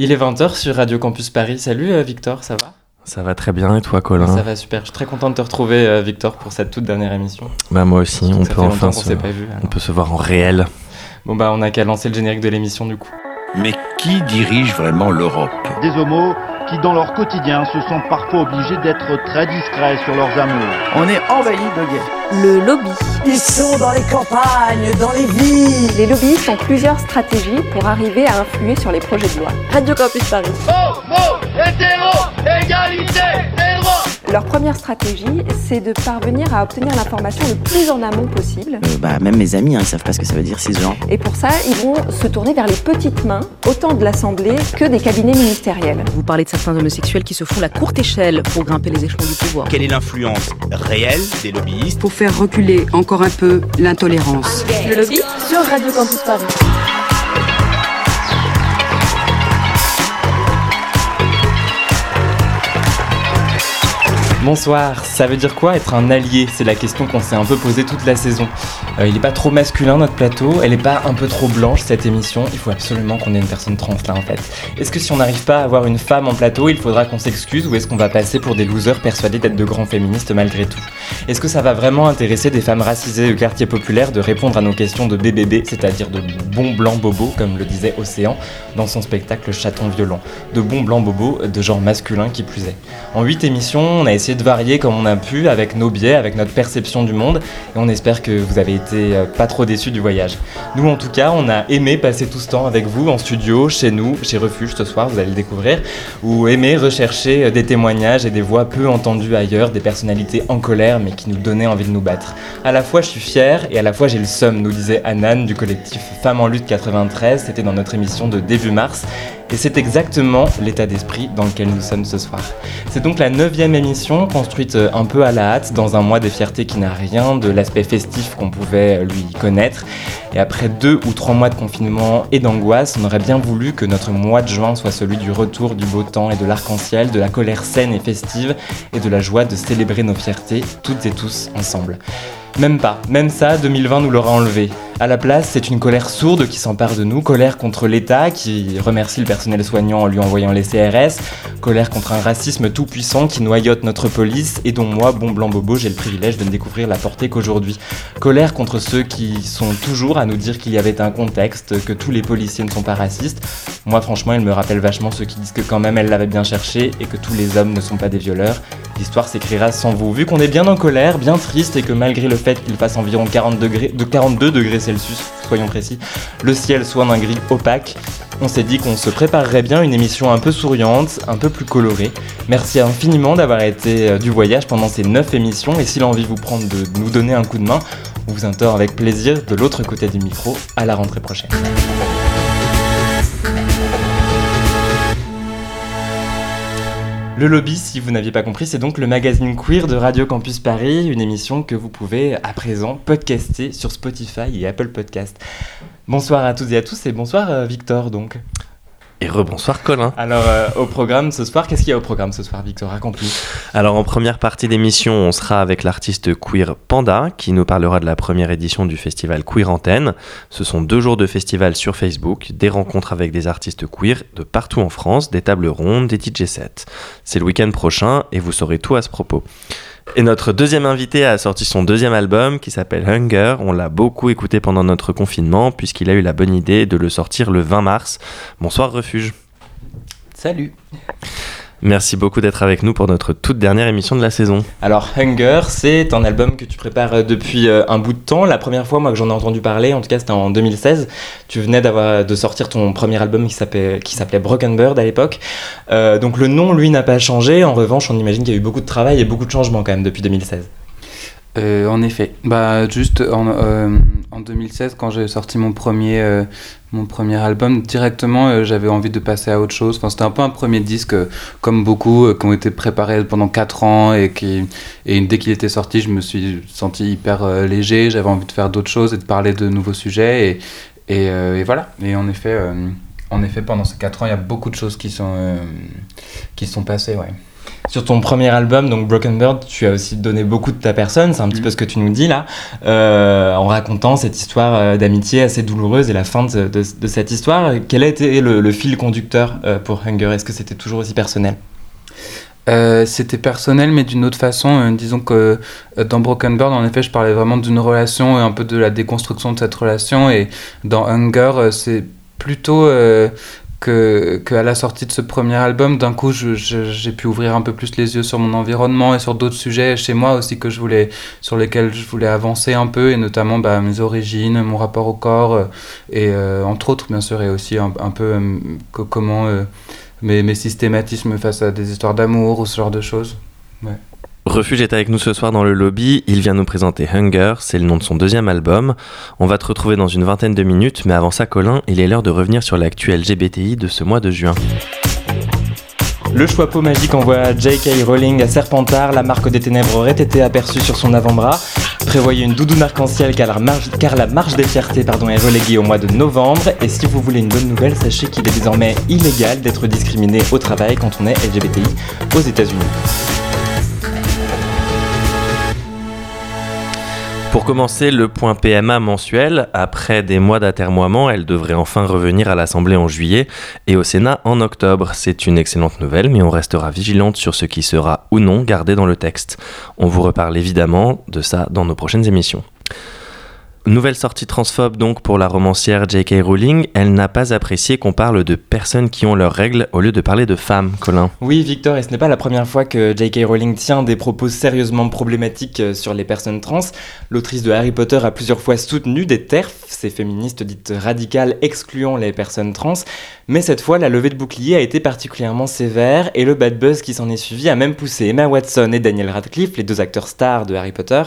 Il est 20h sur Radio Campus Paris. Salut euh, Victor, ça va? Ça va très bien et toi Colin? Ça va super. Je suis très content de te retrouver euh, Victor pour cette toute dernière émission. Bah moi aussi, on Ça peut fait enfin longtemps qu'on se... s'est pas vu. on peut se voir en réel. Bon bah on a qu'à lancer le générique de l'émission du coup. Mais qui dirige vraiment l'Europe? Des homos qui, dans leur quotidien, se sentent parfois obligés d'être très discrets sur leurs amours. On est envahi de gays. Le lobby. Ils sont dans les campagnes, dans les villes. Les lobbyistes ont plusieurs stratégies pour arriver à influer sur les projets de loi. Radio Campus Paris. Leur première stratégie, c'est de parvenir à obtenir l'information le plus en amont possible. Euh, bah, même mes amis, hein, ils savent pas ce que ça veut dire cisgenre. Et pour ça, ils vont se tourner vers les petites mains, autant de l'Assemblée que des cabinets ministériels. Vous parlez de certains homosexuels qui se font la courte échelle pour grimper les échelons du pouvoir. Quelle est l'influence réelle des lobbyistes pour faire reculer encore un peu l'intolérance. Le lobby sur Radio Campus Paris. Bonsoir, ça veut dire quoi être un allié? C'est la question qu'on s'est un peu posée toute la saison. Euh, il est pas trop masculin notre plateau, elle est pas un peu trop blanche cette émission, il faut absolument qu'on ait une personne trans là en fait. Est-ce que si on n'arrive pas à avoir une femme en plateau, il faudra qu'on s'excuse ou est-ce qu'on va passer pour des losers persuadés d'être de grands féministes malgré tout? Est-ce que ça va vraiment intéresser des femmes racisées du quartier populaire de répondre à nos questions de BBB, c'est-à-dire de bons blancs bobos comme le disait Océan dans son spectacle Chaton violent? De bons blancs bobos de genre masculin qui plus est. En 8 émissions, on a essayé de varier comme on a pu avec nos biais, avec notre perception du monde et on espère que vous avez été euh, pas trop déçus du voyage. Nous en tout cas, on a aimé passer tout ce temps avec vous en studio, chez nous, chez Refuge ce soir, vous allez le découvrir, ou aimé rechercher euh, des témoignages et des voix peu entendues ailleurs, des personnalités en colère mais qui nous donnaient envie de nous battre. À la fois je suis fier et à la fois j'ai le seum, nous disait Anan du collectif Femmes en lutte 93, c'était dans notre émission de début mars et c'est exactement l'état d'esprit dans lequel nous sommes ce soir. C'est donc la neuvième émission, construite euh, un peu à la hâte, dans un mois des fiertés qui n'a rien de l'aspect festif qu'on pouvait euh, lui connaître. Et après deux ou trois mois de confinement et d'angoisse, on aurait bien voulu que notre mois de juin soit celui du retour du beau temps et de l'arc-en-ciel, de la colère saine et festive, et de la joie de célébrer nos fiertés, toutes et tous ensemble. Même pas, même ça, 2020 nous l'aura enlevé. À la place, c'est une colère sourde qui s'empare de nous, colère contre l'État qui remercie le personnel soignant en lui envoyant les CRS, colère contre un racisme tout puissant qui noyote notre police et dont moi, bon blanc bobo, j'ai le privilège de ne découvrir la portée qu'aujourd'hui. Colère contre ceux qui sont toujours à nous dire qu'il y avait un contexte, que tous les policiers ne sont pas racistes. Moi, franchement, il me rappelle vachement ceux qui disent que quand même elle l'avait bien cherché et que tous les hommes ne sont pas des violeurs. L'histoire s'écrira sans vous. Vu qu'on est bien en colère, bien triste et que malgré le fait qu'il fasse environ 40 degrés, de 42 degrés Celsius, soyons précis, le ciel soit d'un gris opaque, on s'est dit qu'on se préparerait bien une émission un peu souriante, un peu plus colorée. Merci infiniment d'avoir été euh, du voyage pendant ces 9 émissions et si l'envie vous prend de nous donner un coup de main, on vous intore avec plaisir de l'autre côté du micro à la rentrée prochaine. Le Lobby, si vous n'aviez pas compris, c'est donc le magazine queer de Radio Campus Paris, une émission que vous pouvez à présent podcaster sur Spotify et Apple Podcast. Bonsoir à toutes et à tous et bonsoir euh, Victor donc. Et rebonsoir Colin. Alors euh, au programme ce soir, qu'est-ce qu'il y a au programme ce soir Victor? Raconte-nous. Alors en première partie d'émission, on sera avec l'artiste queer Panda qui nous parlera de la première édition du festival Queer Antenne. Ce sont deux jours de festival sur Facebook, des rencontres avec des artistes queer de partout en France, des tables rondes, des DJ sets. C'est le week-end prochain et vous saurez tout à ce propos. Et notre deuxième invité a sorti son deuxième album qui s'appelle Hunger. On l'a beaucoup écouté pendant notre confinement puisqu'il a eu la bonne idée de le sortir le 20 mars. Bonsoir Refuge. Salut Merci beaucoup d'être avec nous pour notre toute dernière émission de la saison. Alors Hunger, c'est un album que tu prépares euh, depuis euh, un bout de temps. La première fois moi que j'en ai entendu parler, en tout cas c'était en 2016. Tu venais d'avoir de sortir ton premier album qui s'appelait Broken Bird à l'époque. Euh, donc le nom lui n'a pas changé. En revanche, on imagine qu'il y a eu beaucoup de travail et beaucoup de changements quand même depuis 2016. Euh, en effet, bah juste en, euh, en 2016 quand j'ai sorti mon premier euh, mon premier album directement j'avais envie de passer à autre chose. Enfin c'était un peu un premier disque comme beaucoup qui ont été préparés pendant 4 ans et qui et dès qu'il était sorti je me suis senti hyper léger. J'avais envie de faire d'autres choses et de parler de nouveaux sujets et et voilà. Et en effet en effet pendant ces 4 ans il y a beaucoup de choses qui sont qui sont passées ouais. Sur ton premier album, donc Broken Bird, tu as aussi donné beaucoup de ta personne, c'est un petit mm. peu ce que tu nous dis là, euh, en racontant cette histoire euh, d'amitié assez douloureuse et la fin de, cette histoire. Quel a été le, fil conducteur euh, pour Hunger? Est-ce que c'était toujours aussi personnel? C'était personnel, mais d'une autre façon. disons que dans Broken Bird, en effet, je parlais vraiment d'une relation et un peu de la déconstruction de cette relation. Et dans Hunger, c'est plutôt que, que, la sortie de ce premier album, d'un coup, j'ai pu ouvrir un peu plus les yeux sur mon environnement et sur d'autres sujets chez moi aussi que je voulais, sur lesquels je voulais avancer un peu, et notamment bah, mes origines, mon rapport au corps, euh, et euh, entre autres, bien sûr, et aussi un, peu euh, comment mes, mes, systématismes face à des histoires d'amour ou ce genre de choses. Refuge est avec nous ce soir dans le lobby. Il vient nous présenter Hunger, c'est le nom de son deuxième album. On va te retrouver dans une vingtaine de minutes, mais avant ça, Colin, il est l'heure de revenir sur l'actu LGBTI de ce mois de juin. Le choix peau magique envoie J.K. Rowling à Serpentard. La marque des ténèbres aurait été aperçue sur son avant-bras. Prévoyez une doudoune arc-en-ciel car, la marche des fiertés est reléguée au mois de novembre. Et si vous voulez une bonne nouvelle, sachez qu'il est désormais illégal d'être discriminé au travail quand on est LGBTI aux États-Unis. Pour commencer, le point PMA mensuel, après des mois d'atermoiement, elle devrait enfin revenir à l'Assemblée en juillet et au Sénat en octobre. C'est une excellente nouvelle, mais on restera vigilante sur ce qui sera ou non gardé dans le texte. On vous reparle évidemment de ça dans nos prochaines émissions. Nouvelle sortie transphobe donc pour la romancière J.K. Rowling. Elle n'a pas apprécié qu'on parle de personnes qui ont leurs règles au lieu de parler de femmes, Colin. Oui, Victor, et ce n'est pas la première fois que J.K. Rowling tient des propos sérieusement problématiques euh, sur les personnes trans. L'autrice de Harry Potter a plusieurs fois soutenu des TERF, ces féministes dites radicales excluant les personnes trans. Mais cette fois, la levée de bouclier a été particulièrement sévère et le bad buzz qui s'en est suivi a même poussé Emma Watson et Daniel Radcliffe, les deux acteurs stars de Harry Potter,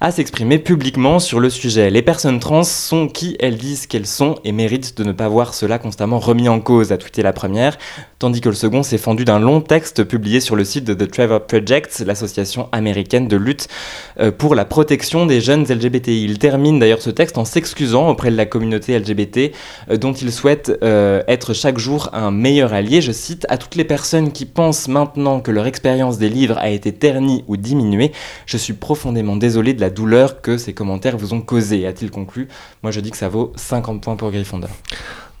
à s'exprimer publiquement sur le sujet. Les personnes trans sont qui elles disent qu'elles sont et méritent de ne pas voir cela constamment remis en cause, a tweeté la première, tandis que le second s'est fendu d'un long texte publié sur le site de The Trevor Project, l'association américaine de lutte euh, pour la protection des jeunes LGBTI. Il termine d'ailleurs ce texte en s'excusant auprès de la communauté LGBT euh, dont il souhaite euh, être chaque jour un meilleur allié. Je cite à toutes les personnes qui pensent maintenant que leur expérience des livres a été ternie ou diminuée, je suis profondément désolé de la douleur que ces commentaires vous ont causé, a-t-il conclu. Moi je dis que ça vaut 50 points pour Gryffondor.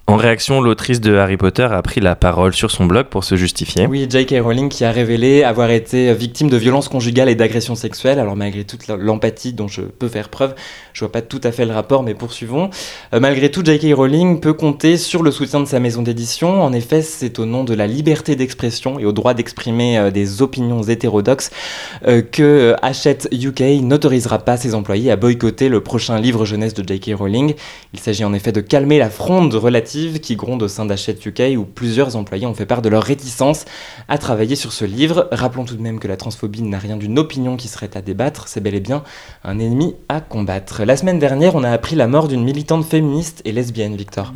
En réaction, l'autrice de Harry Potter a pris la parole sur son blog pour se justifier. Oui, J.K. Rowling qui a révélé avoir été victime de violences conjugales et d'agressions sexuelles. Alors malgré toute l'empathie dont je peux faire preuve, je vois pas tout à fait le rapport, mais poursuivons. Euh, malgré tout, J.K. Rowling peut compter sur le soutien de sa maison d'édition. En effet, c'est au nom de la liberté d'expression et au droit d'exprimer euh, des opinions hétérodoxes euh, que Hachette UK n'autorisera pas ses employés à boycotter le prochain livre jeunesse de J.K. Rowling. Il s'agit en effet de calmer la fronde relative qui gronde au sein d'Hachette UK où plusieurs employés ont fait part de leur réticence à travailler sur ce livre. Rappelons tout de même que la transphobie n'a rien d'une opinion qui serait à débattre, c'est bel et bien un ennemi à combattre. La semaine dernière, on a appris la mort d'une militante féministe et lesbienne, Victor.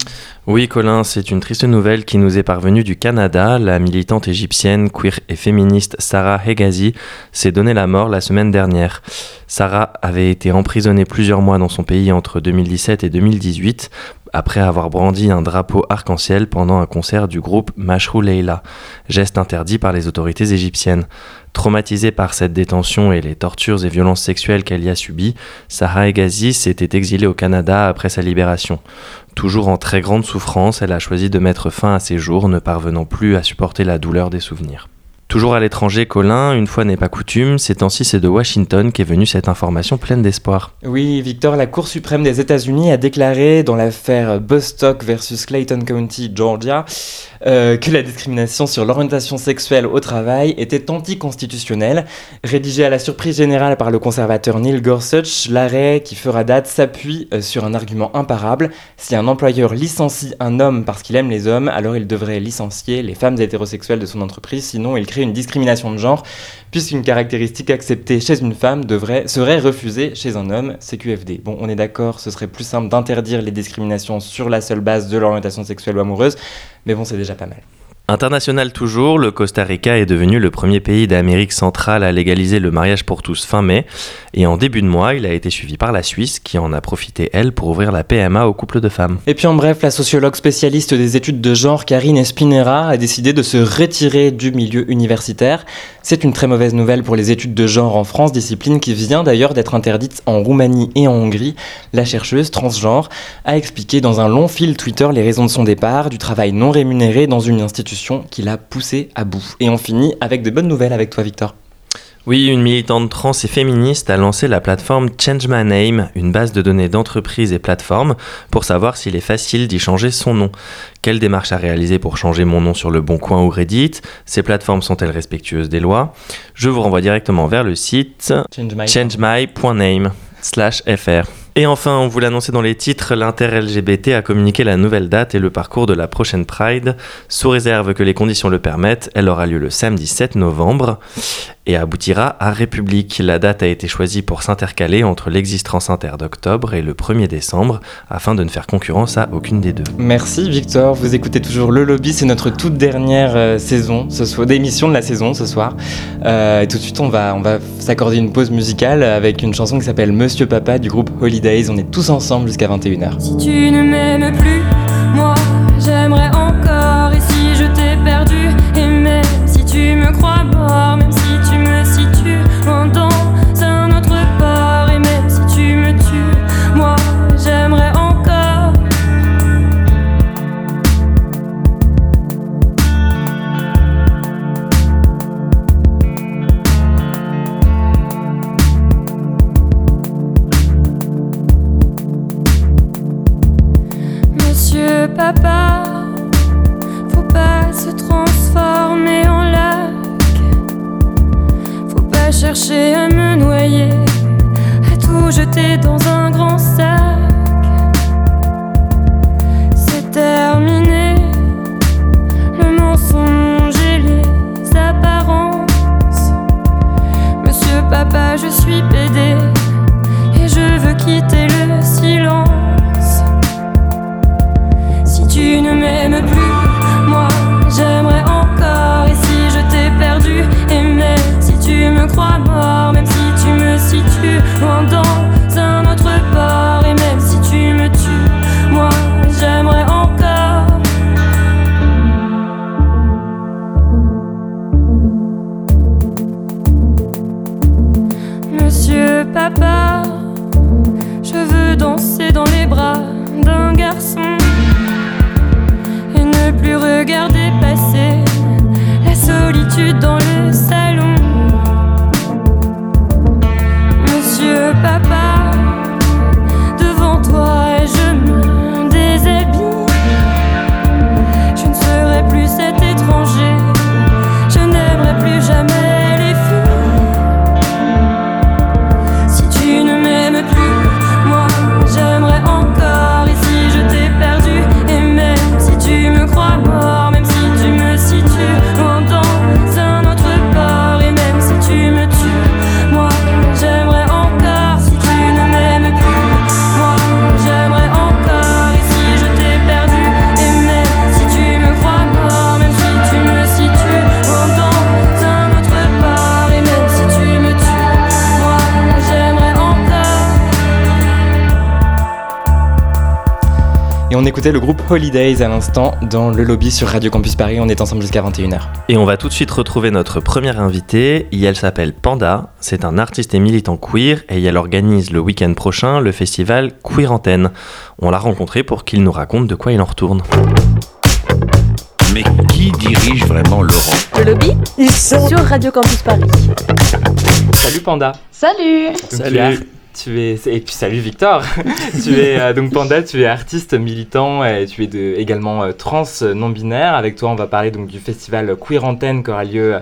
Oui, Colin, c'est une triste nouvelle qui nous est parvenue du Canada. La militante égyptienne, queer et féministe Sarah Hegazi s'est donnée la mort la semaine dernière. Sarah avait été emprisonnée plusieurs mois dans son pays entre 2017 et 2018 après avoir brandi un drapeau arc-en-ciel pendant un concert du groupe Mashrou Leila, geste interdit par les autorités égyptiennes. Traumatisée par cette détention et les tortures et violences sexuelles qu'elle y a subies, Sarah Egazi s'était exilée au Canada après sa libération. Toujours en très grande souffrance, elle a choisi de mettre fin à ses jours, ne parvenant plus à supporter la douleur des souvenirs. Toujours à l'étranger, Colin, une fois n'est pas coutume, ces temps-ci c'est de Washington qu'est venue cette information pleine d'espoir. Oui, Victor, la Cour suprême des États-Unis a déclaré dans l'affaire Bostock versus Clayton County, Georgia, euh, que la discrimination sur l'orientation sexuelle au travail était anticonstitutionnelle. Rédigé à la surprise générale par le conservateur Neil Gorsuch, l'arrêt qui fera date s'appuie euh, sur un argument imparable. Si un employeur licencie un homme parce qu'il aime les hommes, alors il devrait licencier les femmes hétérosexuelles de son entreprise, sinon il crée une discrimination de genre, puisqu'une caractéristique acceptée chez une femme devrait, serait refusée chez un homme, CQFD. Bon, on est d'accord, ce serait plus simple d'interdire les discriminations sur la seule base de l'orientation sexuelle ou amoureuse, mais bon, c'est déjà pas mal. International toujours, le Costa Rica est devenu le premier pays d'Amérique centrale à légaliser le mariage pour tous fin mai, et en début de mois, il a été suivi par la Suisse qui en a profité, elle, pour ouvrir la PMA aux couples de femmes. Et puis en bref, la sociologue spécialiste des études de genre Karine Espinera a décidé de se retirer du milieu universitaire. C'est une très mauvaise nouvelle pour les études de genre en France, discipline qui vient d'ailleurs d'être interdite en Roumanie et en Hongrie. La chercheuse transgenre a expliqué dans un long fil Twitter les raisons de son départ, du travail non rémunéré dans une institution qui l'a poussée à bout. Et on finit avec de bonnes nouvelles avec toi Victor. Oui, une militante trans et féministe a lancé la plateforme Change My Name, une base de données d'entreprises et plateformes pour savoir s'il est facile d'y changer son nom. Quelle démarche à réaliser pour changer mon nom sur le Bon Coin ou Reddit? Ces plateformes sont-elles respectueuses des lois? Je vous renvoie directement vers le site changemy.name fr. Et enfin, on vous l'annonçait dans les titres, l'inter-LGBT a communiqué la nouvelle date et le parcours de la prochaine Pride. Sous réserve que les conditions le permettent, elle aura lieu le samedi 7 novembre et aboutira à République. La date a été choisie pour s'intercaler entre l'existence inter d'octobre et le 1er décembre afin de ne faire concurrence à aucune des deux. Merci Victor, vous écoutez toujours Le Lobby, c'est notre toute dernière euh, saison, ce soir, d'émission de la saison ce soir. Euh, et tout de suite, on va, on va s'accorder une pause musicale avec une chanson qui s'appelle Monsieur Papa du groupe Holidays. On est tous ensemble jusqu'à 21h. Si tu ne m'aimes plus, moi j'aimerais encore. On écoutait le groupe Holidays à l'instant dans le lobby sur Radio Campus Paris. On est ensemble jusqu'à 21h. Et on va tout de suite retrouver notre première invitée. Et elle s'appelle Panda. C'est un artiste et militant queer et elle organise le week-end prochain le festival Queer Antenne. On l'a rencontré pour qu'il nous raconte de quoi il en retourne. Mais qui dirige vraiment l'Europe Le lobby Ils sont sur Radio Campus Paris. Salut Panda Salut es- Et puis salut Victor Tu es euh, donc Panda, tu es artiste militant et tu es également euh, trans euh, non-binaire. Avec toi, on va parler donc du festival Queer Antenne qui aura lieu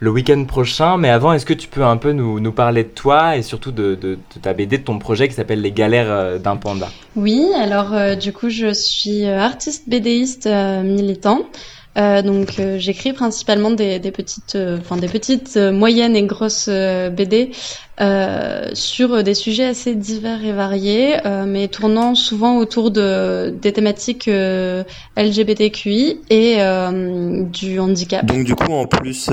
le week-end prochain. Mais avant, est-ce que tu peux un peu nous, parler de toi et surtout de, ta BD, de ton projet qui s'appelle Les galères d'un panda? Oui, alors du coup je suis artiste BDiste militant. Donc j'écris principalement des, petites, enfin des petites, moyennes et grosses BD sur des sujets assez divers et variés, euh, mais tournant souvent autour de, des thématiques euh, LGBTQI et euh, du handicap. Donc du coup, en plus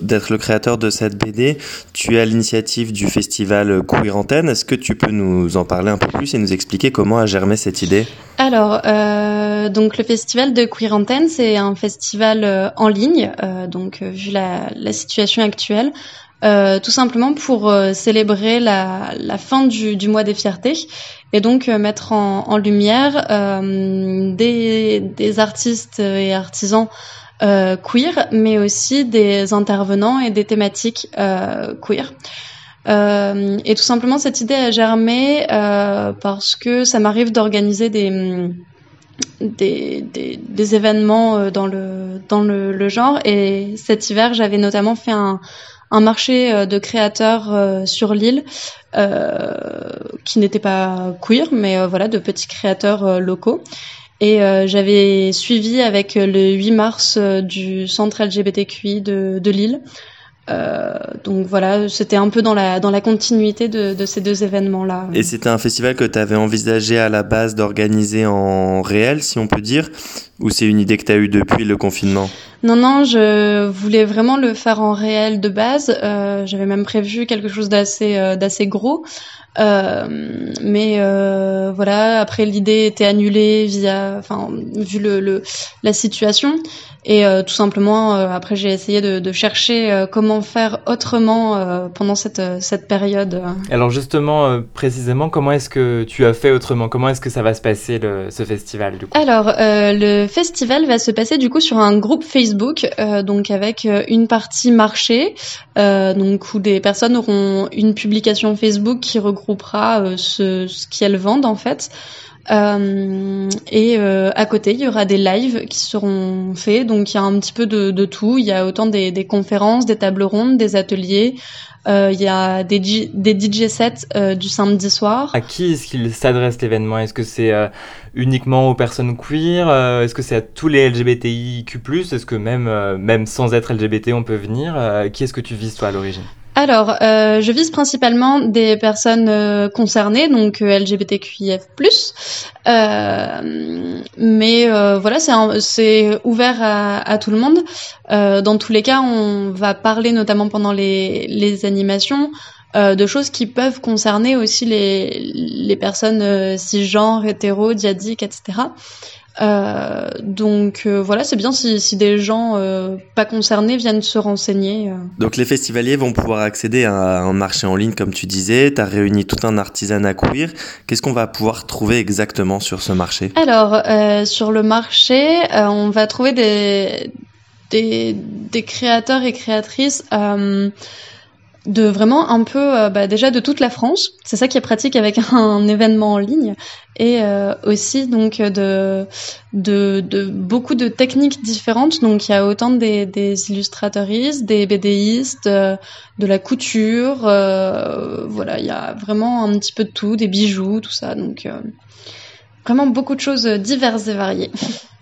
d'être le créateur de cette BD, tu es à l'initiative du festival Queer Antenne. Est-ce que tu peux nous en parler un peu plus et nous expliquer comment a germé cette idée? Alors, donc le festival de Queer Antenne, c'est un festival en ligne, donc vu la, la situation actuelle. Euh, tout simplement pour euh, célébrer la, la fin du, du, mois des fiertés et donc euh, mettre en, en lumière euh, des, des, artistes et artisans queer, mais aussi des intervenants et des thématiques queer. et tout simplement, cette idée a germé parce que ça m'arrive d'organiser des des, des, des, événements dans le dans le, le, genre et cet hiver j'avais notamment fait un, un marché euh, de créateurs euh, sur l'île euh, qui n'était pas queer, mais voilà, de petits créateurs locaux. Et j'avais suivi avec le 8 mars du centre LGBTQI de, de Lille donc voilà, c'était un peu dans la, dans la continuité de, de ces deux événements-là. Et c'était un festival que tu avais envisagé à la base d'organiser en réel, si on peut dire, ou c'est une idée que tu as eue depuis le confinement? Non, non, je voulais vraiment le faire en réel de base. Euh, J'avais même prévu quelque chose d'assez euh, d'assez gros. Euh, mais euh, voilà, après l'idée était annulée via, enfin, vu le, le la situation. Et euh, tout simplement, euh, après, j'ai essayé de, de chercher euh, comment faire autrement pendant cette, cette période. Alors justement, précisément, comment est-ce que tu as fait autrement? Comment est-ce que ça va se passer, le, ce festival du coup? Alors, le festival va se passer du coup sur un groupe Facebook, donc avec une partie marché, donc où des personnes auront une publication Facebook qui regroupera ce, ce qu'elles vendent en fait. Euh, et euh, à côté, il y aura des lives qui seront faits. Donc il y a un petit peu de, de tout. Il y a autant des, des, conférences, des tables rondes, des ateliers. Euh, il y a des, des DJ sets euh, du samedi soir. À qui est-ce qu'il s'adresse l'événement? Est-ce que c'est euh, uniquement aux personnes queer? Est-ce que c'est à tous les LGBTIQ+, Est-ce que même, même sans être LGBT, on peut venir? Qui est-ce que tu vises toi à l'origine? Alors, euh, je vise principalement des personnes euh, concernées, donc euh, LGBTQIF+. Euh, mais euh, voilà, c'est ouvert à, à, tout le monde. dans tous les cas, on va parler notamment pendant les, les animations de choses qui peuvent concerner aussi les, les personnes cisgenres, hétéros, diadiques, etc. Euh, donc euh, voilà, c'est bien si, si, des gens euh, pas concernés viennent se renseigner. Euh. Donc les festivaliers vont pouvoir accéder à un marché en ligne, comme tu disais. Tu as réuni tout un artisanat queer. Qu'est-ce qu'on va pouvoir trouver exactement sur ce marché? Alors, sur le marché, on va trouver des, des, des, créateurs et créatrices de vraiment un peu euh, bah, déjà de toute la France. C'est ça qui est pratique avec un événement en ligne et euh, aussi donc de, de, de beaucoup de techniques différentes. Donc il y a autant des, des des BDistes, euh, de la couture, voilà, il y a vraiment un petit peu de tout, des bijoux, tout ça. Donc vraiment beaucoup de choses diverses et variées.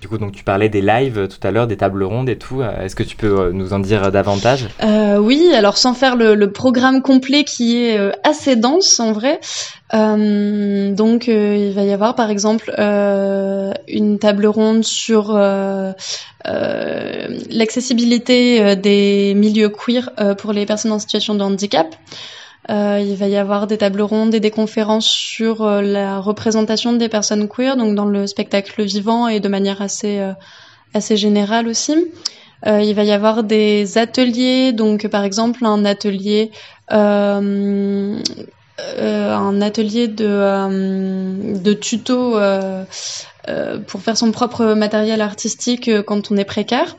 Du coup, donc tu parlais des lives tout à l'heure, des tables rondes et tout. Euh, est-ce que tu peux euh, nous en dire davantage? Euh, Oui, alors sans faire le, le, programme complet qui est euh, assez dense en vrai. Euh, donc il va y avoir par exemple une table ronde sur l'accessibilité des milieux queer pour les personnes en situation de handicap. Euh, il va y avoir des tables rondes et des conférences sur euh, la représentation des personnes queer, donc dans le spectacle vivant et de manière assez euh, assez générale aussi. il va y avoir des ateliers, donc par exemple un atelier un atelier de de tuto pour faire son propre matériel artistique quand on est précaire.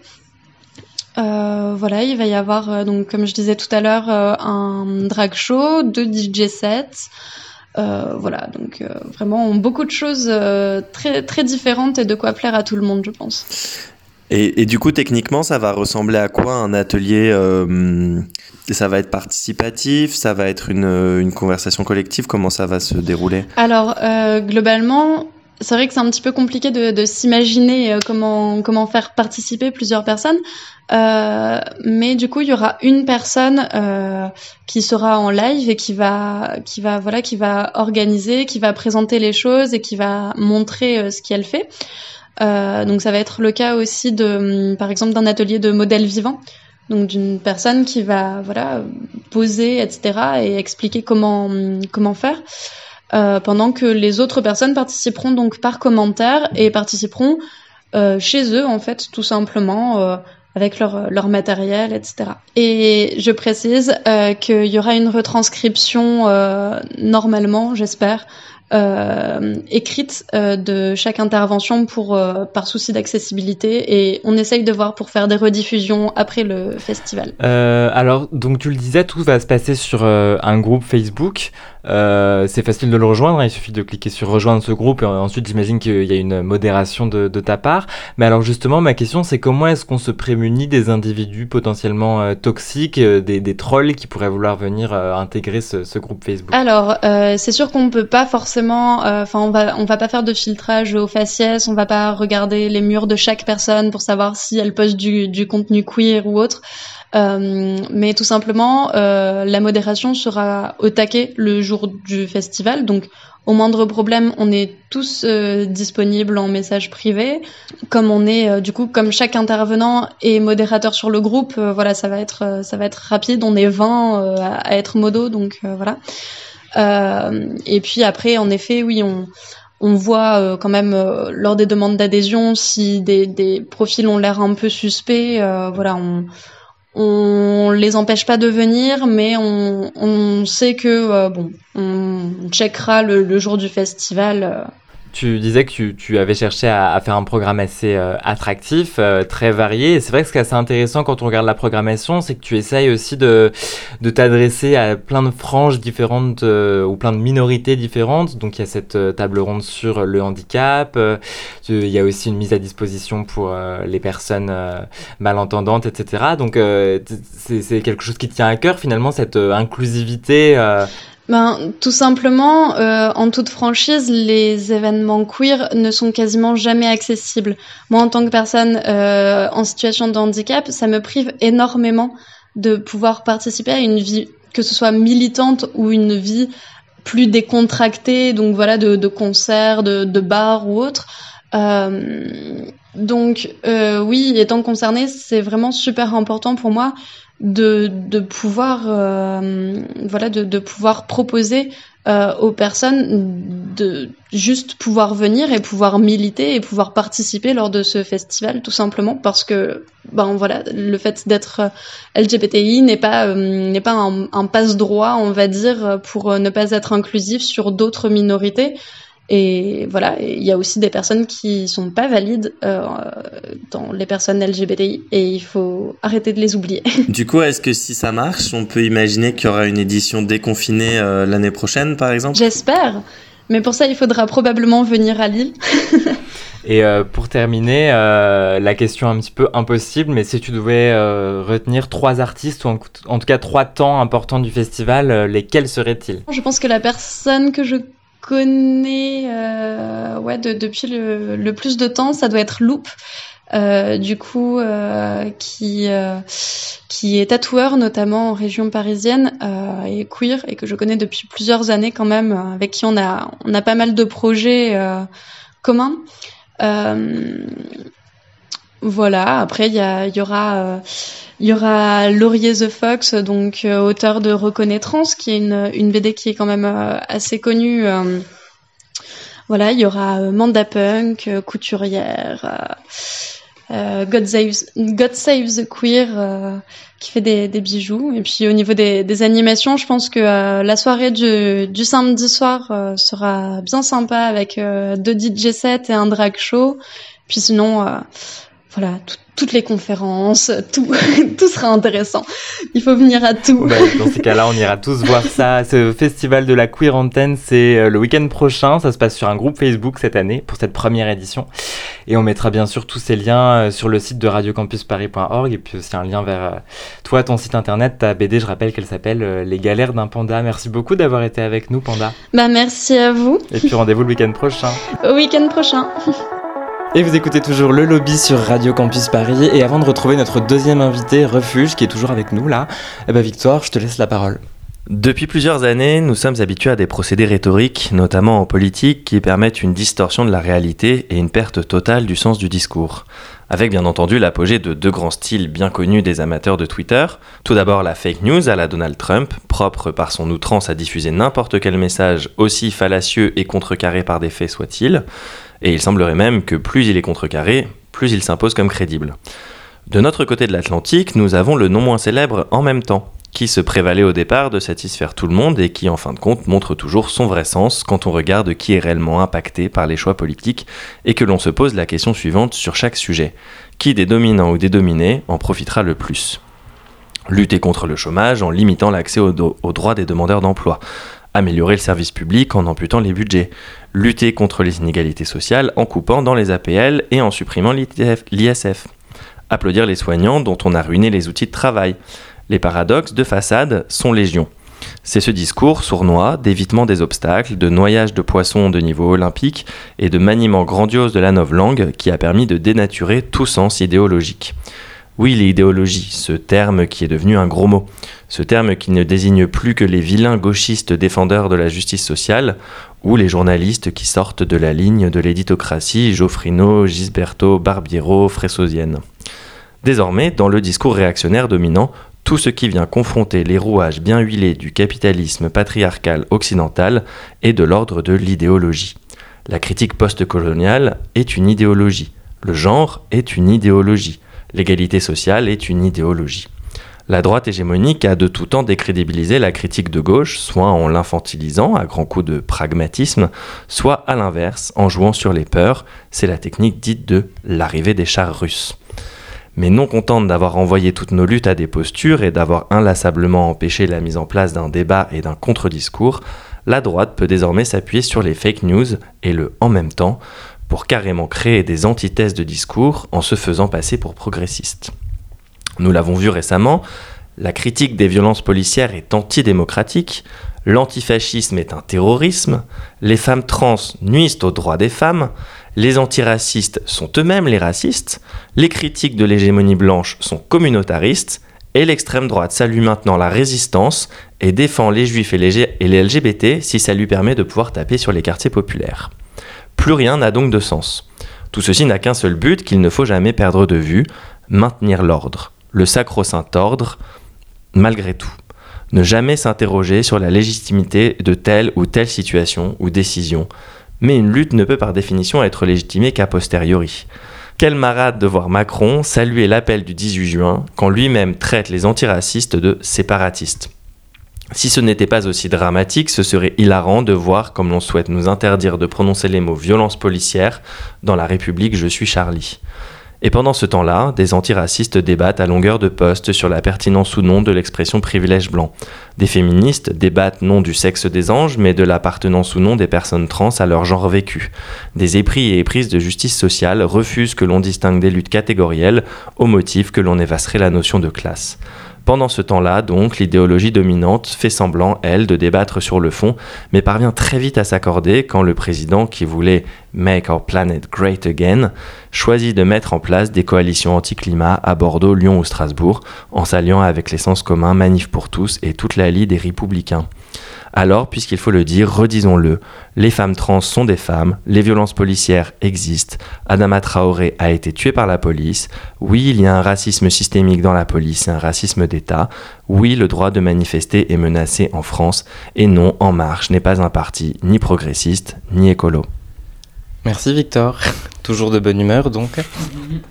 Euh, voilà, il va y avoir, euh, donc comme je disais tout à l'heure, euh, un drag show, deux DJ sets. voilà, donc vraiment beaucoup de choses très, très différentes et de quoi plaire à tout le monde, je pense. Et, et, du coup, techniquement, ça va ressembler à quoi un atelier Ça va être participatif Ça va être une, une, conversation collective Comment ça va se dérouler? Alors, globalement, c'est vrai que c'est un petit peu compliqué de, de s'imaginer comment comment faire participer plusieurs personnes. Euh, mais du coup, il y aura une personne euh, qui sera en live et qui va, qui va, voilà, qui va organiser, qui va présenter les choses et qui va montrer euh, ce qu'elle fait. Euh, donc, ça va être le cas aussi de, par exemple, d'un atelier de modèle vivant. Donc, d'une personne qui va, voilà, poser, etc. et expliquer comment, comment faire. Euh, pendant que les autres personnes participeront donc par commentaire et participeront chez eux en fait tout simplement avec leur, leur matériel, etc. Et je précise euh, qu'il y aura une retranscription euh, normalement, j'espère, euh, écrite euh, de chaque intervention pour euh, par souci d'accessibilité et on essaye de voir pour faire des rediffusions après le festival. Euh, alors donc tu le disais, tout va se passer sur un groupe Facebook. C'est facile de le rejoindre, hein, il suffit de cliquer sur rejoindre ce groupe et ensuite j'imagine qu'il y a une modération de, ta part. Mais alors justement ma question c'est comment est-ce qu'on se prémunit des individus potentiellement toxiques, des, des, trolls qui pourraient vouloir venir intégrer ce, groupe Facebook? Alors c'est sûr qu'on peut pas forcément euh, enfin, on va on va pas faire de filtrage au faciès, on va pas regarder les murs de chaque personne pour savoir si elle poste du contenu queer ou autre. Euh, mais tout simplement, euh, la modération sera au taquet le jour du festival. Donc, au moindre problème, on est tous euh, disponibles en message privé. Comme on est, euh, du coup, comme chaque intervenant est modérateur sur le groupe, voilà, ça va être, ça va être rapide. On est 20 à, à, être modo, donc voilà. Euh, et puis après, en effet, oui, on, on voit euh, quand même euh, lors des demandes d'adhésion si des, des, profils ont l'air un peu suspects. voilà, on, on les empêche pas de venir, mais on, on sait que bon, on checkera le, le jour du festival tu disais que tu, tu avais cherché à, à, faire un programme assez euh, attractif, euh, très varié. C'est vrai que ce qui est assez intéressant quand on regarde la programmation, c'est que tu essayes aussi de, de t'adresser à plein de franges différentes euh, ou plein de minorités différentes. Donc il y a cette table ronde sur le handicap, il y a aussi une mise à disposition pour les personnes malentendantes, etc. Donc c'est quelque chose qui tient à cœur finalement, cette inclusivité ben, tout simplement, euh, en toute franchise, les événements queer ne sont quasiment jamais accessibles. Moi, en tant que personne euh, en situation de handicap, ça me prive énormément de pouvoir participer à une vie, que ce soit militante ou une vie plus décontractée, donc voilà, de, de concerts, de, de bars ou autre. Euh, donc euh, oui, étant concerné, c'est vraiment super important pour moi de, de pouvoir euh, voilà de, de, pouvoir proposer euh, aux personnes de juste pouvoir venir et pouvoir militer et pouvoir participer lors de ce festival tout simplement parce que ben voilà le fait d'être LGBTI n'est pas euh, n'est pas un, un passe droit on va dire pour ne pas être inclusif sur d'autres minorités et voilà, il y a aussi des personnes qui sont pas valides euh, dans les personnes LGBTI et il faut arrêter de les oublier. Du coup, est-ce que si ça marche, on peut imaginer qu'il y aura une édition déconfinée euh, l'année prochaine, par exemple? J'espère, mais pour ça, il faudra probablement venir à Lille. Et euh, pour terminer, euh, la question un petit peu impossible, mais si tu devais euh, retenir trois artistes ou en, en, tout cas trois temps importants du festival, euh, lesquels seraient-ils? Je pense que la personne que je connais euh, ouais, de, depuis le, le, plus de temps, ça doit être Loop. Euh, du coup, euh, qui qui est tatoueur notamment en région parisienne et queer et que je connais depuis plusieurs années quand même, avec qui on a on a pas mal de projets communs. Voilà. Après, il y, aura il y aura Laurier the Fox, donc euh, auteur de Reconnaissance, qui est une, une BD qui est quand même euh, assez connue. Euh. voilà, il y aura Manda Punk, Couturière, God, Saves, the Queer, qui fait des, bijoux. Et puis au niveau des, animations, je pense que la soirée du, du samedi soir sera bien sympa avec deux DJ sets et un drag show. Puis sinon voilà, toutes les conférences, tout, tout sera intéressant. Il faut venir à tout. Bah, dans ces cas-là, on ira tous voir ça. Ce festival de la queer antenne, c'est euh, le week-end prochain. Ça se passe sur un groupe Facebook cette année pour cette première édition. Et on mettra bien sûr tous ces liens euh, sur le site de radiocampusparis.org et puis aussi un lien vers euh, toi, ton site internet, ta BD. Je rappelle qu'elle s'appelle Les galères d'un panda. Merci beaucoup d'avoir été avec nous, Panda. Bah, merci à vous. Et puis rendez-vous le week-end prochain. Au week-end prochain. Et vous écoutez toujours le lobby sur Radio Campus Paris. Et avant de retrouver notre deuxième invité, Refuge, qui est toujours avec nous là, eh ben Victoire, je te laisse la parole. Depuis plusieurs années, nous sommes habitués à des procédés rhétoriques, notamment en politique, qui permettent une distorsion de la réalité et une perte totale du sens du discours. Avec bien entendu l'apogée de deux grands styles bien connus des amateurs de Twitter. Tout d'abord la fake news à la Donald Trump, propre par son outrance à diffuser n'importe quel message, aussi fallacieux et contrecarré par des faits soit-il. Et il semblerait même que plus il est contrecarré, plus il s'impose comme crédible. De notre côté de l'Atlantique, nous avons le non moins célèbre En même temps, qui se prévalait au départ de satisfaire tout le monde et qui en fin de compte montre toujours son vrai sens quand on regarde qui est réellement impacté par les choix politiques et que l'on se pose la question suivante sur chaque sujet. Qui des dominants ou des dominés en profitera le plus? Lutter contre le chômage en limitant l'accès aux, droits des demandeurs d'emploi améliorer le service public en amputant les budgets, lutter contre les inégalités sociales en coupant dans les APL et en supprimant l'ISF, applaudir les soignants dont on a ruiné les outils de travail. Les paradoxes de façade sont légion. C'est ce discours sournois d'évitement des obstacles, de noyage de poissons de niveau olympique et de maniement grandiose de la langue qui a permis de dénaturer tout sens idéologique. Oui, l'idéologie, ce terme qui est devenu un gros mot, ce terme qui ne désigne plus que les vilains gauchistes défendeurs de la justice sociale ou les journalistes qui sortent de la ligne de l'éditocratie Geoffrino, Gisberto, Barbiero, Fressosienne. Désormais, dans le discours réactionnaire dominant, tout ce qui vient confronter les rouages bien huilés du capitalisme patriarcal occidental est de l'ordre de l'idéologie. La critique postcoloniale est une idéologie. Le genre est une idéologie. L'égalité sociale est une idéologie. La droite hégémonique a de tout temps décrédibilisé la critique de gauche, soit en l'infantilisant à grands coups de pragmatisme, soit à l'inverse, en jouant sur les peurs. C'est la technique dite de l'arrivée des chars russes. Mais non contente d'avoir envoyé toutes nos luttes à des postures et d'avoir inlassablement empêché la mise en place d'un débat et d'un contre-discours, la droite peut désormais s'appuyer sur les fake news et le en même temps pour carrément créer des antithèses de discours en se faisant passer pour progressiste. Nous l'avons vu récemment, la critique des violences policières est antidémocratique, l'antifascisme est un terrorisme, les femmes trans nuisent aux droits des femmes, les antiracistes sont eux-mêmes les racistes, les critiques de l'hégémonie blanche sont communautaristes, et l'extrême droite salue maintenant la résistance et défend les juifs et les LGBT si ça lui permet de pouvoir taper sur les quartiers populaires. Plus rien n'a donc de sens. Tout ceci n'a qu'un seul but qu'il ne faut jamais perdre de vue, maintenir l'ordre, le sacro-saint ordre, malgré tout. Ne jamais s'interroger sur la légitimité de telle ou telle situation ou décision, mais une lutte ne peut par définition être légitimée qu'a posteriori. Quel marade de voir Macron saluer l'appel du 18 juin quand lui-même traite les antiracistes de séparatistes? Si ce n'était pas aussi dramatique, ce serait hilarant de voir comme l'on souhaite nous interdire de prononcer les mots violence policière dans la République Je suis Charlie. Et pendant ce temps-là, des antiracistes débattent à longueur de poste sur la pertinence ou non de l'expression privilège blanc. Des féministes débattent non du sexe des anges, mais de l'appartenance ou non des personnes trans à leur genre vécu. Des épris et éprises de justice sociale refusent que l'on distingue des luttes catégorielles au motif que l'on évaserait la notion de classe. Pendant ce temps-là, donc, l'idéologie dominante fait semblant, elle, de débattre sur le fond, mais parvient très vite à s'accorder quand le président, qui voulait Make Our Planet Great Again, choisit de mettre en place des coalitions anti-climat à Bordeaux, Lyon ou Strasbourg, en s'alliant avec l'essence commun Manif pour tous et toute la lie des républicains. Alors, puisqu'il faut le dire, redisons-le, les femmes trans sont des femmes, les violences policières existent, Adama Traoré a été tué par la police, oui, il y a un racisme systémique dans la police et un racisme d'État, oui, le droit de manifester est menacé en France, et non, En Marche n'est pas un parti ni progressiste, ni écolo. Merci Victor, toujours de bonne humeur donc.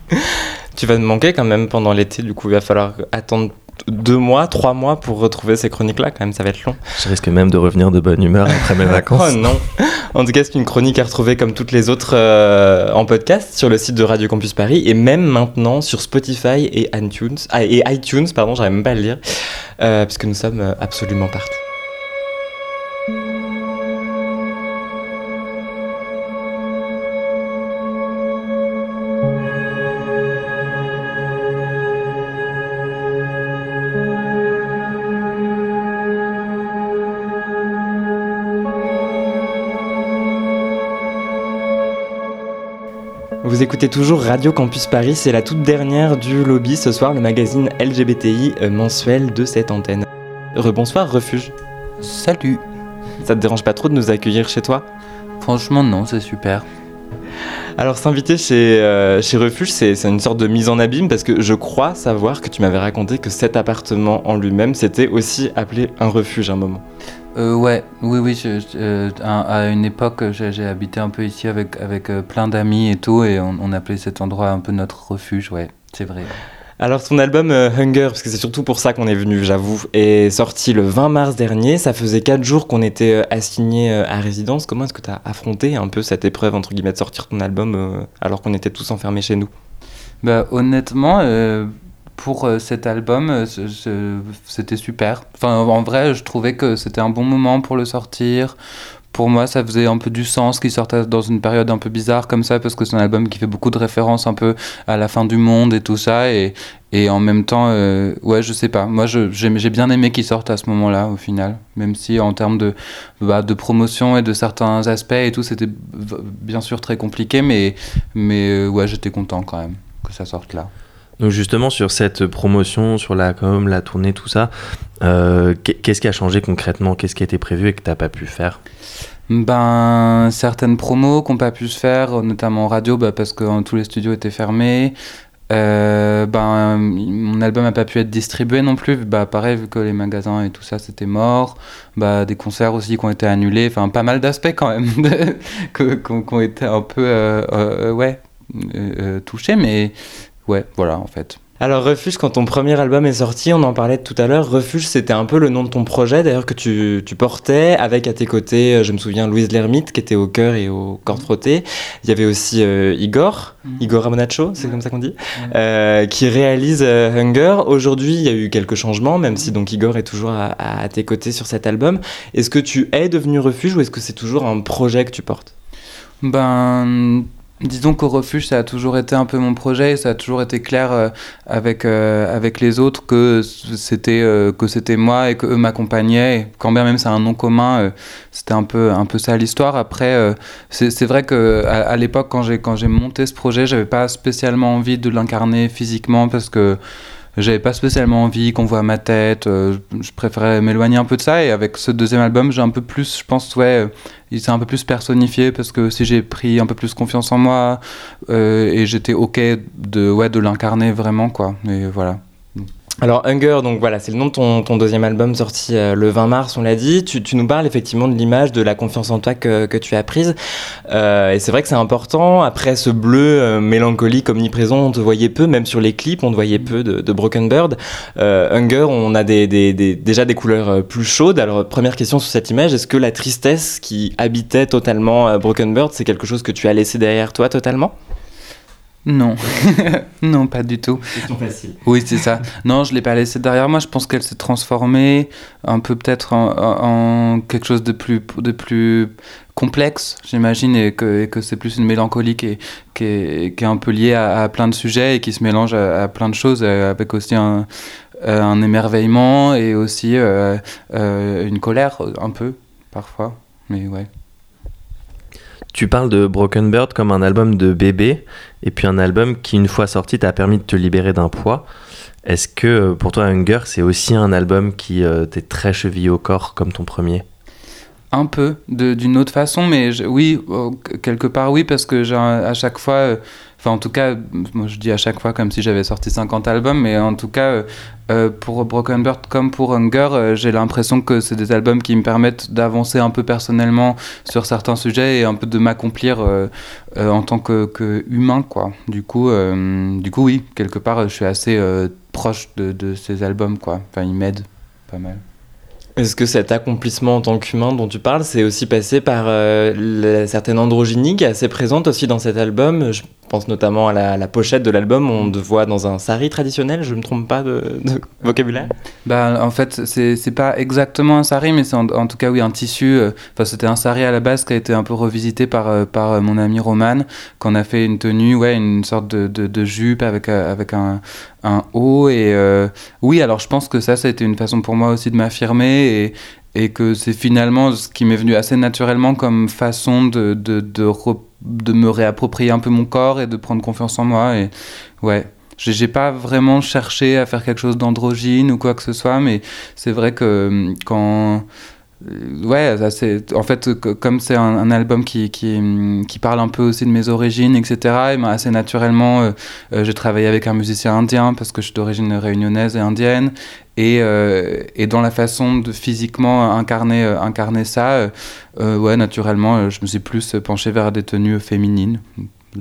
tu vas me manquer quand même pendant l'été, du coup il va falloir attendre deux mois, trois mois pour retrouver ces chroniques-là, quand même, ça va être long. Je risque même de revenir de bonne humeur après mes vacances. oh non En tout cas, c'est une chronique à retrouver comme toutes les autres euh, en podcast sur le site de Radio Campus Paris et même maintenant sur Spotify et iTunes, ah, et iTunes, pardon, j'arrive même pas à le lire, euh, puisque nous sommes euh, absolument partout. Vous écoutez toujours Radio Campus Paris, c'est la toute dernière du lobby ce soir, le magazine LGBTI euh, mensuel de cette antenne. Rebonsoir Refuge. Salut. Ça te dérange pas trop de nous accueillir chez toi? Franchement non, c'est super. Alors s'inviter chez, euh, chez Refuge, c'est une sorte de mise en abîme parce que je crois savoir que tu m'avais raconté que cet appartement en lui-même, c'était aussi appelé un refuge à un moment. Euh, ouais, oui, oui. Euh, à, une époque, j'ai habité un peu ici avec, avec euh, plein d'amis et tout, et on, on, appelait cet endroit un peu notre refuge, ouais, c'est vrai. Alors ton album euh, Hunger, parce que c'est surtout pour ça qu'on est venu, j'avoue, est sorti le 20 mars dernier. Ça faisait 4 jours qu'on était euh, assigné euh, à résidence. Comment est-ce que tu as affronté un peu cette épreuve, entre guillemets, de sortir ton album alors qu'on était tous enfermés chez nous? Bah, Honnêtement pour euh, cet album, euh, c'était super. En vrai, je trouvais que c'était un bon moment pour le sortir. Pour moi, ça faisait un peu du sens qu'il sortait dans une période un peu bizarre comme ça, parce que c'est un album qui fait beaucoup de références un peu à la fin du monde et tout ça. Et, et en même temps, euh, ouais, je sais pas. Moi, j'ai bien aimé qu'il sorte à ce moment-là, au final. Même si en termes de, bah, de promotion et de certains aspects et tout, c'était bien sûr très compliqué, mais, mais ouais, j'étais content quand même que ça sorte là. Donc justement sur cette promotion, sur la com, la tournée, tout ça, euh, qu'est-ce qui a changé concrètement? Qu'est-ce qui a été prévu et que tu n'as pas pu faire? Ben, certaines promos qui n'ont pas pu se faire, notamment en radio, bah, parce que tous les studios étaient fermés. Euh, ben, mon album n'a pas pu être distribué non plus. Bah, pareil, vu que les magasins et tout ça, c'était mort. Bah, des concerts aussi qui ont été annulés. Enfin, pas mal d'aspects quand même qui ont été un peu euh, ouais, touchés. Mais ouais, voilà, en fait. Alors Refuge, quand ton premier album est sorti, on en parlait tout à l'heure, Refuge c'était un peu le nom de ton projet d'ailleurs que tu, tu, portais avec à tes côtés, euh, je me souviens, Louise Lermite qui était au cœur et au cordes frottées. Il y avait aussi euh, Igor, mm. Igor Ramonaccio, c'est comme ça qu'on dit, euh, qui réalise euh, Hunger. Aujourd'hui il y a eu quelques changements, même si donc Igor est toujours à, à tes côtés sur cet album. Est-ce que tu es devenu Refuge ou est-ce que c'est toujours un projet que tu portes? Ben Disons qu'au refuge, ça a toujours été un peu mon projet, ça a toujours été clair euh, avec, euh, avec les autres que c'était euh, moi et qu'eux m'accompagnaient. Quand bien même c'est un nom commun, c'était un peu, un peu ça l'histoire. Après, c'est vrai que à l'époque, quand j'ai monté ce projet, j'avais pas spécialement envie de l'incarner physiquement parce que j'avais pas spécialement envie qu'on voit ma tête. Euh, je préférais m'éloigner un peu de ça. Et avec ce deuxième album, j'ai un peu plus, je pense, ouais, euh, il s'est un peu plus personnifié parce que si j'ai pris un peu plus confiance en moi euh, et j'étais ok de, ouais, de l'incarner vraiment, quoi. Et voilà. Alors Hunger, donc voilà, c'est le nom de ton, ton deuxième album sorti euh, le 20 mars, on l'a dit. Tu, nous parles effectivement de l'image, de la confiance en toi que, que tu as prise. Euh, et c'est vrai que c'est important. Après ce bleu euh, mélancolique omniprésent, on te voyait peu, même sur les clips, on te voyait peu de, Broken Bird. Euh, Hunger, on a déjà des couleurs plus chaudes. Alors première question sur cette image, est-ce que la tristesse qui habitait totalement Broken Bird, c'est quelque chose que tu as laissé derrière toi totalement? Non, non, pas du tout. Question facile. Oui, c'est ça. Non, je l'ai pas laissée derrière moi. Je pense qu'elle s'est transformée un peu peut-être en, en, quelque chose de plus, de plus complexe, j'imagine, et que, et que c'est plus une mélancolie qui est, qui est, qui est un peu liée à, à, plein de sujets et qui se mélange à, à plein de choses, euh, avec aussi un, euh, un émerveillement et aussi euh, euh, une colère un peu parfois. Mais ouais. Tu parles de Broken Bird comme un album de bébé, et puis un album qui, une fois sorti, t'a permis de te libérer d'un poids. Est-ce que pour toi, Hunger, c'est aussi un album qui euh, t'est très chevillé au corps comme ton premier? Un peu, d'une autre façon, mais oui, euh, quelque part oui, parce que à chaque fois, euh, enfin en tout cas, moi je dis à chaque fois comme si j'avais sorti 50 albums, mais en tout cas, euh, pour Broken Bird comme pour Hunger, euh, j'ai l'impression que c'est des albums qui me permettent d'avancer un peu personnellement sur certains sujets et un peu de m'accomplir euh, en tant que, que, humain, quoi. Du coup, du coup, oui, quelque part, je suis assez proche de, de ces albums, quoi. Enfin, il m'aide pas mal. Est-ce que cet accomplissement en tant qu'humain dont tu parles, c'est aussi passé par euh, la certaine androgynie qui est assez présente aussi dans cet album? Pense notamment à la, pochette de l'album, on te voit dans un sari traditionnel, je ne me trompe pas de, vocabulaire? Bah, En fait, c'est pas exactement un sari, mais c'est en, tout cas, oui, un tissu. Euh, c'était un sari à la base qui a été un peu revisité par, euh, par mon ami Roman, qu'on a fait une tenue, ouais, une sorte de, de, jupe avec, avec un, un haut. Et oui, alors je pense que ça, ça a été une façon pour moi aussi de m'affirmer et, et que c'est finalement ce qui m'est venu assez naturellement comme façon de, de, de, de, me réapproprier un peu mon corps et de prendre confiance en moi. Et ouais, j'ai pas vraiment cherché à faire quelque chose d'androgyne ou quoi que ce soit, mais c'est vrai que hum, quand euh, ouais, en fait comme c'est un, album qui, qui, parle un peu aussi de mes origines, etc. Et ben, assez naturellement, euh, euh, j'ai travaillé avec un musicien indien parce que je suis d'origine réunionnaise et indienne. Et, et, dans la façon de physiquement incarner, incarner ça, ouais, naturellement, je me suis plus penché vers des tenues féminines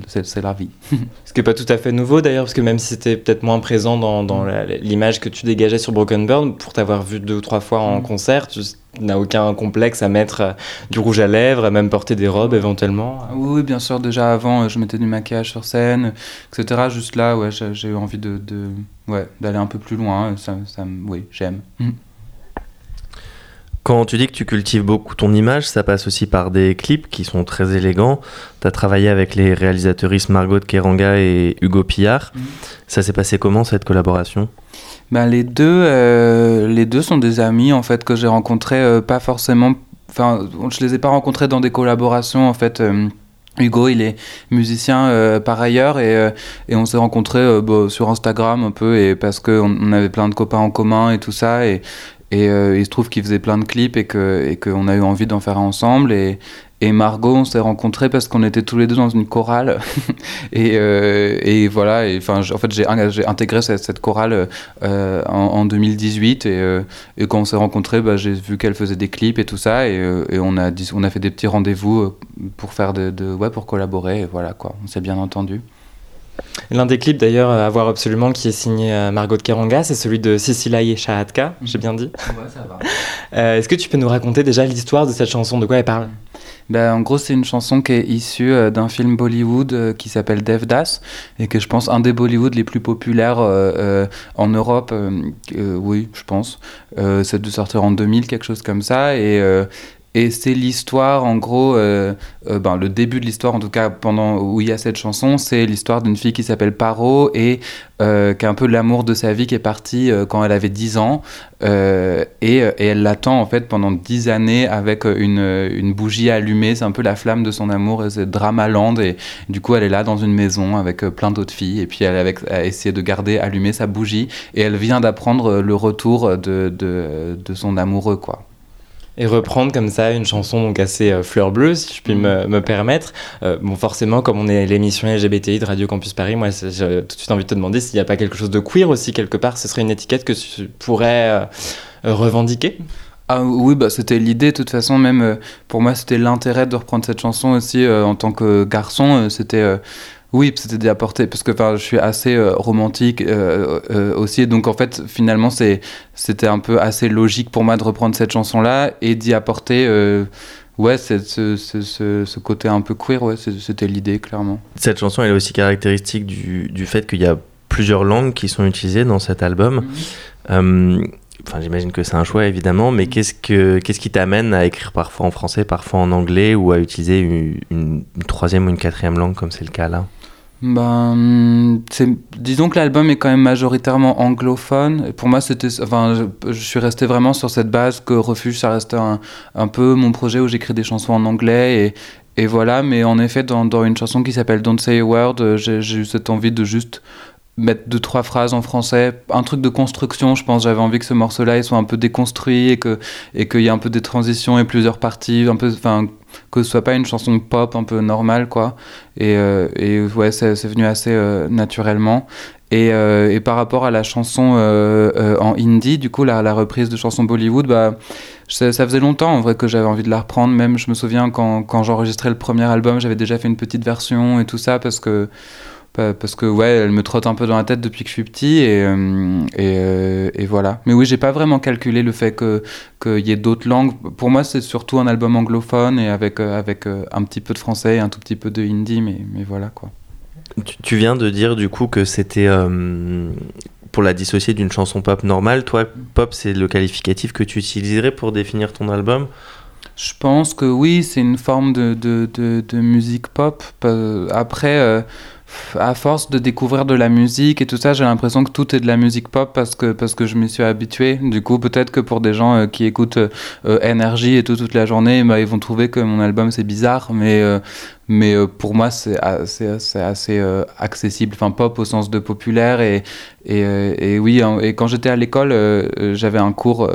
c'est la vie. Ce qui n'est pas tout à fait nouveau d'ailleurs, parce que même si c'était peut-être moins présent dans, dans l'image que tu dégageais sur Broken Bird, pour t'avoir vu deux ou trois fois en mm. concert, tu n'as aucun complexe à mettre euh, du rouge à lèvres, à même porter des robes éventuellement Oui, bien sûr, déjà avant, euh, je mettais du maquillage sur scène, etc. Juste là, ouais, j'ai eu envie de, de ouais, d'aller un peu plus loin. Ça, ça oui, j'aime. Quand tu dis que tu cultives beaucoup ton image, ça passe aussi par des clips qui sont très élégants. Tu as travaillé avec les réalisatrices Margot de Keranga et Hugo Pillard. Mhm. Ça s'est passé comment cette collaboration? Ben, les, deux, euh, les deux sont des amis en fait que j'ai rencontrés euh, pas forcément. Enfin, je les ai pas rencontrés dans des collaborations en fait. Euh, Hugo, il est musicien par ailleurs et, et on s'est rencontrés bah, sur Instagram un peu et parce qu'on on avait plein de copains en commun et tout ça et, et euh, il se trouve qu'il faisait plein de clips et qu'on et que a eu envie d'en faire ensemble. Et, Margot, on s'est rencontrés parce qu'on était tous les deux dans une chorale. et, euh, et, voilà, et, en fait, j'ai intégré cette, chorale euh, en, 2018. Et, quand on s'est rencontrés, bah, j'ai vu qu'elle faisait des clips et tout ça. Et, on, a, on a fait des petits rendez-vous pour, de, ouais, pour collaborer. Et voilà, quoi. On s'est bien entendu. L'un des clips d'ailleurs à voir absolument qui est signé euh, Margot de Keranga, c'est celui de Sisilaye Shahatka, j'ai bien dit. Ouais, ça va. Euh, est-ce que tu peux nous raconter déjà l'histoire de cette chanson? De quoi elle parle? Ben, en gros, c'est une chanson qui est issue euh, d'un film Bollywood qui s'appelle Devdas et que je pense un des Bollywood les plus populaires en Europe. oui, je pense. c'est de sortir en 2000, quelque chose comme ça. Et, et c'est l'histoire, en gros, euh, euh, ben, le début de l'histoire, en tout cas, pendant où il y a cette chanson, c'est l'histoire d'une fille qui s'appelle Paro et euh, qui a un peu l'amour de sa vie qui est partie quand elle avait 10 ans. Et, elle l'attend, en fait, pendant 10 années avec une, bougie allumée. C'est un peu la flamme de son amour et c'est Dramaland. Et du coup, elle est là dans une maison avec plein d'autres filles. Et puis, elle, a essayé de garder allumée sa bougie. Et elle vient d'apprendre le retour de, de son amoureux, quoi et reprendre comme ça une chanson donc assez euh, fleur bleue, si je puis me, me, permettre. Euh, bon, forcément, comme on est l'émission LGBTI de Radio Campus Paris, moi, j'ai tout de suite envie de te demander s'il n'y a pas quelque chose de queer aussi quelque part. Ce serait une étiquette que tu pourrais euh, revendiquer? Ah oui, bah c'était l'idée. De toute façon, même pour moi, c'était l'intérêt de reprendre cette chanson aussi en tant que garçon. c'était oui, c'était d'y apporter, parce que je suis assez euh, romantique euh, euh, aussi, donc en fait, finalement, c'était un peu assez logique pour moi de reprendre cette chanson-là et d'y apporter ouais, ce, ce, ce, côté un peu queer, ouais, c'était l'idée, clairement. Cette chanson, elle est aussi caractéristique du, du fait qu'il y a plusieurs langues qui sont utilisées dans cet album. Mhm. Enfin, j'imagine que c'est un choix évidemment, mais qu'est-ce, que, qu'est-ce qui t'amène à écrire parfois en français, parfois en anglais, ou à utiliser une, une troisième ou une quatrième langue comme c'est le cas là? Ben, disons que l'album est quand même majoritairement anglophone. pour moi, c'était, enfin, je, suis resté vraiment sur cette base que Refuge, ça restait un, un peu mon projet où j'écris des chansons en anglais et, et voilà. Mais en effet, dans, dans une chanson qui s'appelle Don't Say a Word, j'ai, j'ai eu cette envie de juste mettre deux trois phrases en français, un truc de construction. Je pense j'avais envie que ce morceau-là soit un peu déconstruit et que et qu'il y ait un peu des transitions et plusieurs parties, un peu, enfin que ce soit pas une chanson pop un peu normale quoi. Et, euh, ouais, c'est venu assez euh, naturellement. Et, euh, et, par rapport à la chanson en indie, du coup, la, la, reprise de chanson Bollywood, bah, ça, ça faisait longtemps en vrai que j'avais envie de la reprendre. Même, je me souviens quand, quand j'enregistrais le premier album, j'avais déjà fait une petite version et tout ça parce que parce que ouais, elle me trotte un peu dans la tête depuis que je suis petit et, euh, et, et, voilà. Mais oui, j'ai pas vraiment calculé le fait que qu'il y ait d'autres langues. Pour moi, c'est surtout un album anglophone et avec avec un petit peu de français et un tout petit peu de hindi, mais mais voilà quoi. Tu, viens de dire du coup que c'était pour la dissocier d'une chanson pop normale. Toi, pop, c'est le qualificatif que tu utiliserais pour définir ton album? Je pense que oui, c'est une forme de, de, de, musique pop. Après, euh, à force de découvrir de la musique et tout ça, j'ai l'impression que tout est de la musique pop parce que, parce que je m'y suis habitué. Du coup, peut-être que pour des gens euh, qui écoutent euh, énergie et tout toute la journée, bah, ils vont trouver que mon album c'est bizarre, mais, euh, mais pour moi c'est assez, assez accessible, enfin pop au sens de populaire. Et, et, et oui, et quand j'étais à l'école, j'avais un cours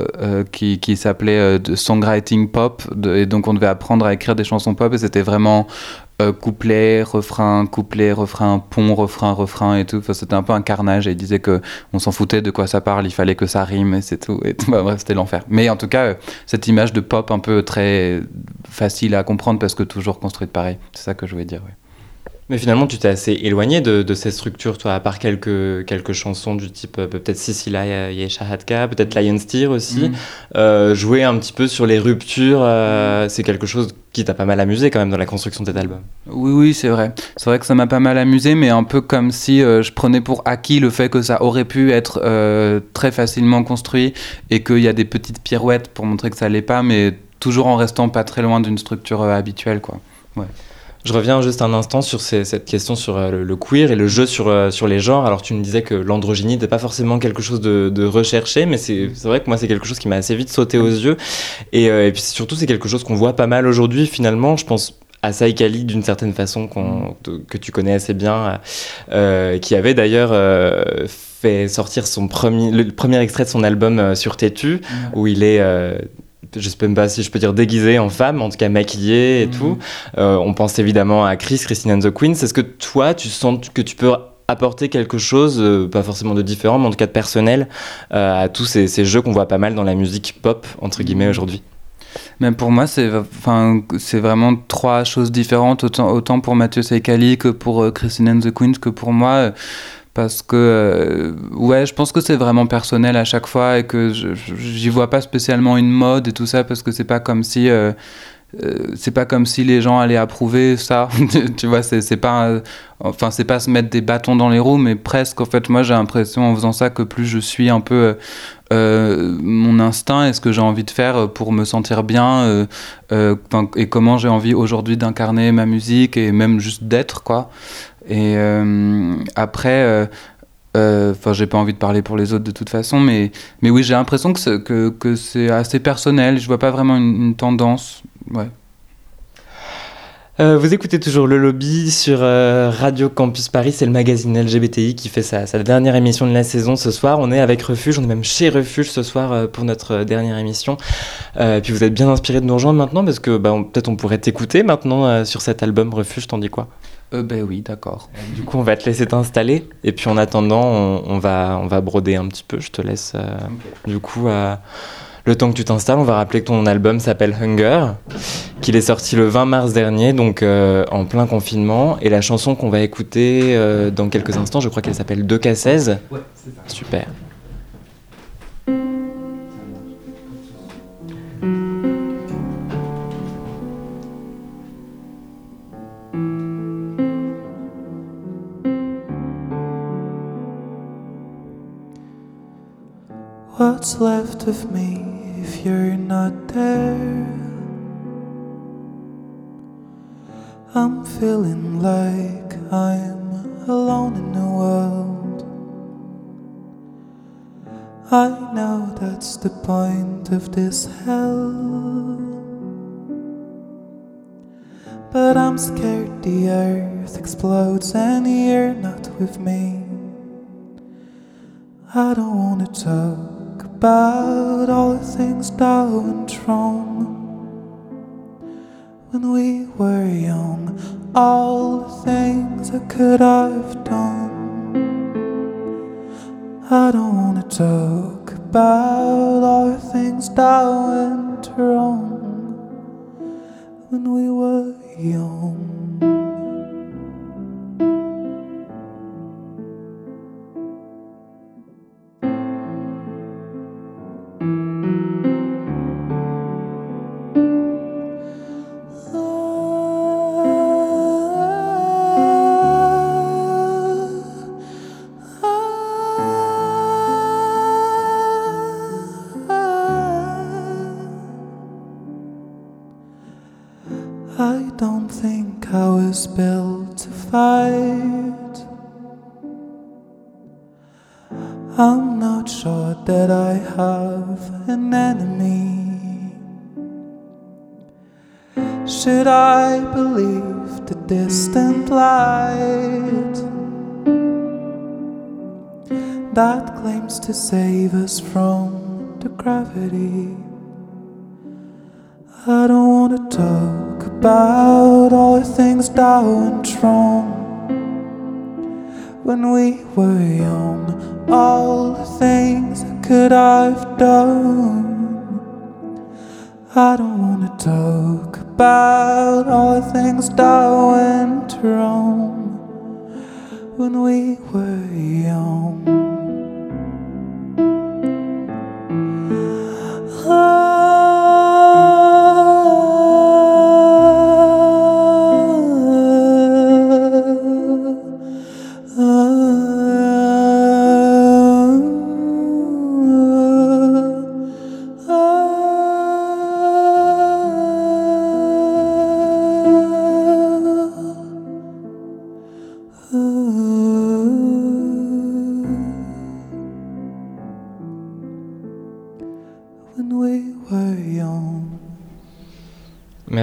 qui, qui s'appelait songwriting pop, et donc on devait apprendre à écrire des chansons pop, et c'était vraiment euh, couplet, refrain, couplet, refrain, pont, refrain, refrain et tout. C'était un peu un carnage et il disait que on s'en foutait de quoi ça parle, il fallait que ça rime et c'est tout. Et bah, bref, c'était l'enfer. Mais en tout cas, euh, cette image de pop un peu très facile à comprendre parce que toujours construite pareil, c'est ça que je voulais dire. Mais finalement, tu t'es assez éloigné de, de, ces structures, toi, à part quelques, quelques chansons du type euh, peut-être Sicila Yesha Hatka, peut-être Lion Steer aussi. Mm. Euh, jouer un petit peu sur les ruptures, euh, c'est quelque chose qui t'a pas mal amusé quand même dans la construction de cet album. Oui, oui, c'est vrai. C'est vrai que ça m'a pas mal amusé, mais un peu comme si je prenais pour acquis le fait que ça aurait pu être très facilement construit et qu'il y a des petites pirouettes pour montrer que ça l'est pas, mais toujours en restant pas très loin d'une structure habituelle, quoi. Ouais. Je reviens juste un instant sur cette question sur euh, le, queer et le jeu sur, euh, sur les genres. Alors tu me disais que l'androgynie n'était pas forcément quelque chose de, de recherché, mais c'est vrai que moi c'est quelque chose qui m'a assez vite sauté aux yeux. Et, euh, et puis surtout c'est quelque chose qu'on voit pas mal aujourd'hui finalement. Je pense à Saïkali d'une certaine façon que tu connais assez bien, qui avait d'ailleurs fait sortir son premier, le premier extrait de son album sur Tétu, où il est je sais même pas si je peux dire déguisé en femme, en tout cas maquillée et mhm. tout. Euh, on pense évidemment à Chris, Christine and the Queens. Est-ce que toi, tu sens que tu peux apporter quelque chose, euh, pas forcément de différent, mais en tout cas de personnel, euh, à tous ces, ces jeux qu'on voit pas mal dans la musique pop, entre guillemets, mhm. aujourd'hui? Même pour moi, c'est enfin, vraiment trois choses différentes, autant, autant pour Mathieu Seikali que pour Christine and the Queens, que pour moi parce que euh, ouais je pense que c'est vraiment personnel à chaque fois et que j'y vois pas spécialement une mode et tout ça parce que c'est pas comme si euh, euh, c'est pas comme si les gens allaient approuver ça. Tu vois c'est pas enfin c'est pas se mettre des bâtons dans les roues mais presque en fait moi j'ai l'impression en faisant ça que plus je suis un peu mon instinct et ce que j'ai envie de faire pour me sentir bien et comment j'ai envie aujourd'hui d'incarner ma musique et même juste d'être quoi et euh, après, euh, euh, enfin, j'ai pas envie de parler pour les autres de toute façon, mais, mais oui, j'ai l'impression que c'est, que, c'est assez personnel. Je vois pas vraiment une, tendance. Ouais. vous écoutez toujours le lobby sur Radio Campus Paris, c'est le magazine LGBTI qui fait sa, sa, dernière émission de la saison ce soir. On est avec Refuge, on est même chez Refuge ce soir pour notre dernière émission. et puis vous êtes bien inspiré de nous rejoindre maintenant parce que bah, peut-être on pourrait t'écouter maintenant sur cet album Refuge, t'en dis quoi? Euh, ben oui, d'accord. Du coup, on va te laisser t'installer. Et puis en attendant, on, va, on va broder un petit peu. Je te laisse. Euh, du coup, euh, le temps que tu t'installes, on va rappeler que ton album s'appelle Hunger, qu'il est sorti le 20 mars dernier, donc en plein confinement. Et la chanson qu'on va écouter dans quelques instants, je crois qu'elle s'appelle 2K16. Ouais, c'est ça. Super. Left of me if you're not there? I'm feeling like I'm alone in the world. I know that's the point of this hell. But I'm scared the earth explodes and you're not with me. I don't wanna talk about all the things that went wrong when we were young, all the things I could have done. I don't wanna talk about all the things that went wrong when we were young. Not that I have an enemy. Should I believe the distant light that claims to save us from the gravity? I don't wanna talk about all the things that went wrong when we were young, all the things I could I've done. I don't wanna talk about all the things that went wrong when we were young. When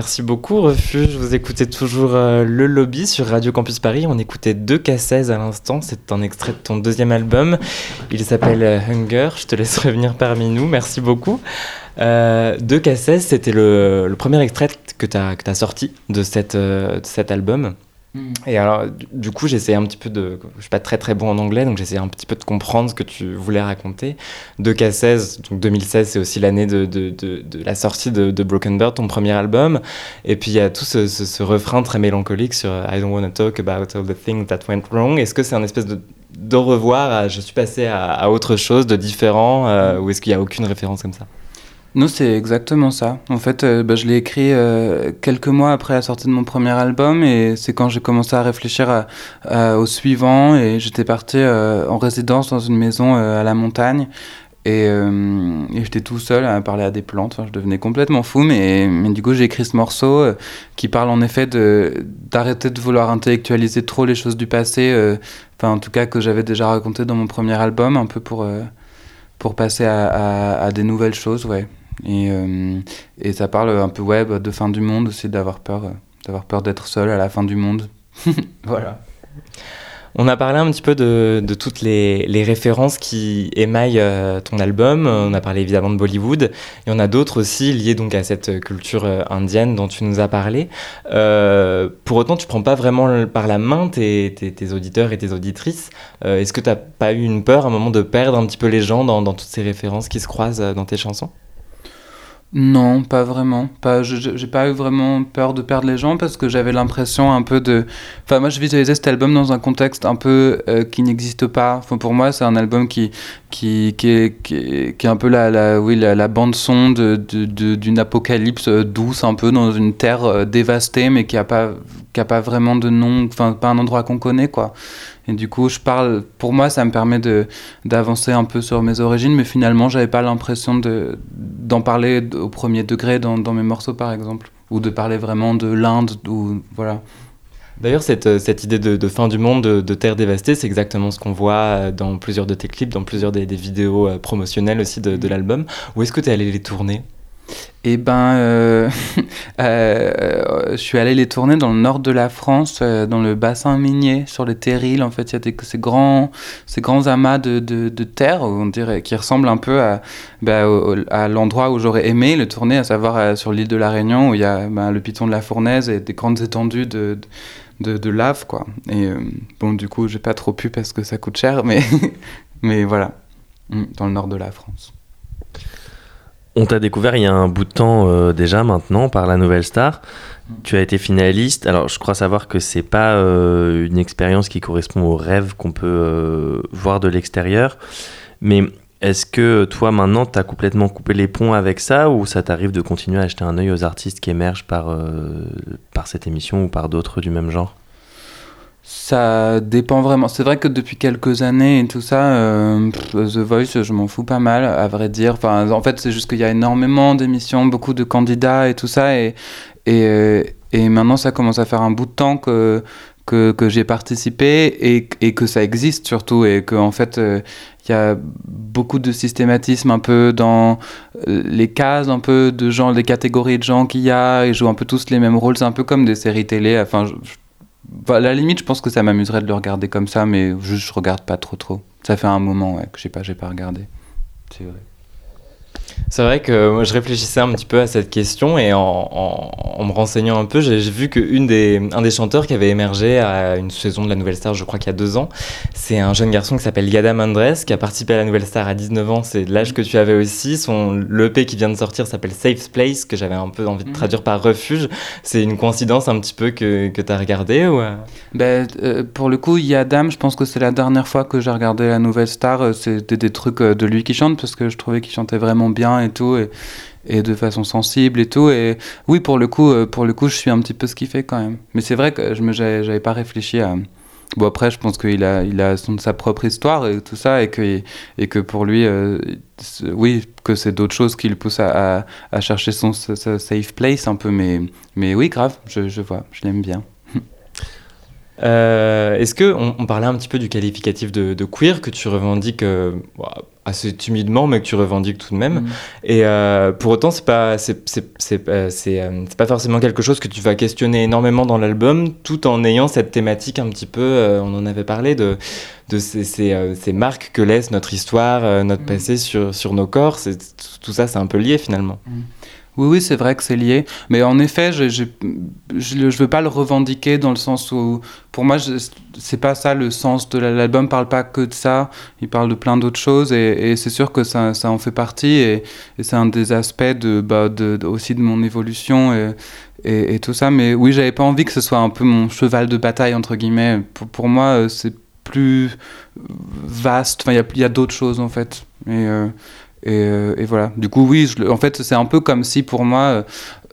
Merci beaucoup, Refuge. Vous écoutez toujours euh, Le Lobby sur Radio Campus Paris. On écoutait 2K16 à l'instant. C'est un extrait de ton deuxième album. Il s'appelle euh, Hunger. Je te laisse revenir parmi nous. Merci beaucoup. Euh, 2K16, c'était le, premier extrait que tu as, sorti euh, de cet album. Mm. Et alors, du, coup, j'essayais un petit peu de. Je suis pas très très bon en anglais, donc j'essayais un petit peu de comprendre ce que tu voulais raconter. 2K16, donc 2016, c'est aussi l'année de, de, de, la sortie de, Broken Bird, ton premier album. Et puis il y a tout ce, ce, ce, refrain très mélancolique sur I don't want to talk about all the things that went wrong. Est-ce que c'est un espèce de, de revoir à, Je suis passé à, à autre chose, de différent, euh, ou est-ce qu'il n'y a aucune référence comme ça? Non, c'est exactement ça. En fait, euh, bah, je l'ai écrit euh, quelques mois après la sortie de mon premier album et c'est quand j'ai commencé à réfléchir au suivant et j'étais parti euh, en résidence dans une maison à la montagne et, j'étais tout seul à parler à des plantes. Je devenais complètement fou, mais, du coup, j'ai écrit ce morceau qui parle en effet d'arrêter de, vouloir intellectualiser trop les choses du passé, enfin, en tout cas, que j'avais déjà raconté dans mon premier album, un peu pour, pour passer à, à, à des nouvelles choses, ouais. Et, euh, et, ça parle un peu ouais, de fin du monde aussi, d'avoir peur, d'avoir peur d'être seul à la fin du monde. voilà. On a parlé un petit peu de, toutes les, références qui émaillent euh, ton album. On a parlé évidemment de Bollywood. Il y en a d'autres aussi liées donc à cette culture euh, indienne dont tu nous as parlé. Euh, pour autant, tu prends pas vraiment par la main tes, auditeurs et tes auditrices. Euh, Est-ce que tu n'as pas eu une peur à un moment de perdre un petit peu les gens dans toutes ces références qui se croisent dans tes chansons? Non, pas vraiment. Pas, j'ai pas eu vraiment peur de perdre les gens parce que j'avais l'impression un peu de. Enfin, moi, je visualisais cet album dans un contexte un peu euh, qui n'existe pas. Enfin, pour moi, c'est un album qui, qui, qui, est, qui, est, un peu la, la, oui, la, bande-son d'une de, de, apocalypse douce, un peu dans une terre euh, dévastée, mais qui n'a pas, qui a pas vraiment de nom, enfin, pas un endroit qu'on connaît, quoi. Et du coup, je parle. Pour moi, ça me permet d'avancer un peu sur mes origines, mais finalement, j'avais pas l'impression de d'en parler au premier degré dans, mes morceaux, par exemple, ou de parler vraiment de l'Inde, ou voilà. D'ailleurs, cette, cette idée de, fin du monde, de, terre dévastée, c'est exactement ce qu'on voit dans plusieurs de tes clips, dans plusieurs des, vidéos promotionnelles aussi de, de l'album. Où est-ce que tu es allé les tourner? Et ben, euh, euh, je suis allé les tourner dans le nord de la France, euh, dans le bassin minier, sur les terrils. En fait, il y a ces, grands, ces grands amas de, de, terre, on dirait, qui ressemblent un peu à, bah, l'endroit où j'aurais aimé le tourner, à savoir euh, sur l'île de la Réunion, où il y a bah, le piton de la Fournaise et des grandes étendues de, de, lave, quoi. Et euh, bon, du coup, j'ai pas trop pu parce que ça coûte cher, mais, mais voilà, dans le nord de la France. On t'a découvert il y a un bout de temps euh, déjà maintenant par la Nouvelle Star. Tu as été finaliste. Alors je crois savoir que c'est pas euh, une expérience qui correspond au rêve qu'on peut euh, voir de l'extérieur. Mais est-ce que toi maintenant tu as complètement coupé les ponts avec ça ou ça t'arrive de continuer à acheter un œil aux artistes qui émergent par, par cette émission ou par d'autres du même genre? Ça dépend vraiment. C'est vrai que depuis quelques années et tout ça, euh, The Voice, je m'en fous pas mal, à vrai dire. Enfin, en fait, c'est juste qu'il y a énormément d'émissions, beaucoup de candidats et tout ça. Et, et, et maintenant, ça commence à faire un bout de temps que, que, que j'ai participé et, que ça existe surtout et qu'en en fait il y a beaucoup de systématisme un peu dans les cases un peu de gens, les catégories de gens qu'il y a, ils jouent un peu tous les mêmes rôles, c'est un peu comme des séries télé. Enfin, bah, à la limite, je pense que ça m'amuserait de le regarder comme ça, mais juste je regarde pas trop trop. Ça fait un moment ouais, que j'ai pas, j'ai pas regardé. C'est vrai. C'est vrai que moi je réfléchissais un petit peu à cette question et en, en, me renseignant un peu, j'ai vu qu'un des, un des chanteurs qui avait émergé à une saison de la Nouvelle Star, je crois qu'il y a deux ans, c'est un jeune garçon qui s'appelle Yadam Andres, qui a participé à la Nouvelle Star à 19 ans, c'est l'âge que tu avais aussi. Son l'EP qui vient de sortir s'appelle Safe Place, que j'avais un peu envie de mhm. traduire par refuge. C'est une coïncidence un petit peu que, que tu as regardé ou... Euh? ben, euh, Pour le coup, Yadam, je pense que c'est la dernière fois que j'ai regardé la Nouvelle Star, euh, c'était des trucs de lui qui chante parce que je trouvais qu'il chantait vraiment bien et tout, et, et, de façon sensible et tout. Et oui, pour le coup, euh, pour le coup, je suis un petit peu ce qu'il fait quand même. Mais c'est vrai que je me, j'avais pas réfléchi à. Bon après, je pense qu'il a, il a son, sa propre histoire et tout ça, et que, et que pour lui, euh, oui, que c'est d'autres choses qui le poussent à, à, chercher son safe place un peu, mais, mais oui, grave, je, je vois, je l'aime bien. Euh, est-ce que on, parlait un petit peu du qualificatif de, queer que tu revendiques assez timidement, mais que tu revendiques tout de même. Mm. Et euh, pour autant, c'est pas c'est c'est euh, c'est pas forcément quelque chose que tu vas questionner énormément dans l'album, tout en ayant cette thématique un petit peu. on en avait parlé de de ces, ces, ces, marques que laisse notre histoire, notre mm. passé sur sur nos corps. C'est tout ça, c'est un peu lié finalement. Mm. Oui, oui, c'est vrai que c'est lié. Mais en effet, je ne veux pas le revendiquer dans le sens où, pour moi, c'est pas ça le sens de l'album. parle pas que de ça. Il parle de plein d'autres choses. Et, c'est sûr que ça, ça, en fait partie. Et, c'est un des aspects de, bah, de, aussi de mon évolution et, et, tout ça. Mais oui, j'avais pas envie que ce soit un peu mon cheval de bataille, entre guillemets. Pour, pour moi, euh, c'est plus vaste. Enfin, il y a, a d'autres choses, en fait. Et. Euh, euh, et, voilà. Du coup, oui, je, en fait, c'est un peu comme si pour moi, euh,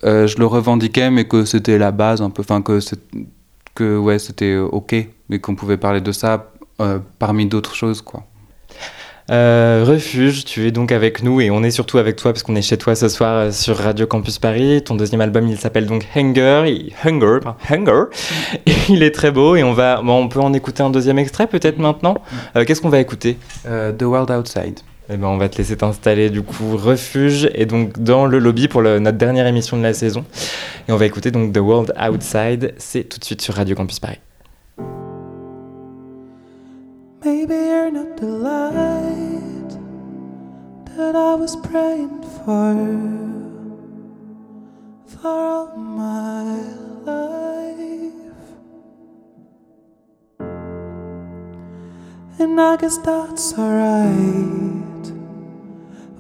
euh, je le revendiquais, mais que c'était la base, un peu. Enfin, que, que ouais, c'était OK, mais qu'on pouvait parler de ça parmi d'autres choses, quoi. Refuge, tu es donc avec nous et on est surtout avec toi parce qu'on est chez toi ce soir sur Radio Campus Paris. Ton deuxième album, il s'appelle donc Hunger. Hunger, Hunger. il est très beau et on va, bon, on peut en écouter un deuxième extrait peut-être maintenant. Qu'est-ce qu'on va écouter? The World Outside. Eh ben, on va te laisser t'installer du coup refuge et donc dans le lobby pour notre dernière émission de la saison. Et on va écouter donc The World Outside. C'est tout de suite sur Radio Campus Paris. Maybe you're not the light that I was praying for for all my life. And I guess that's alright.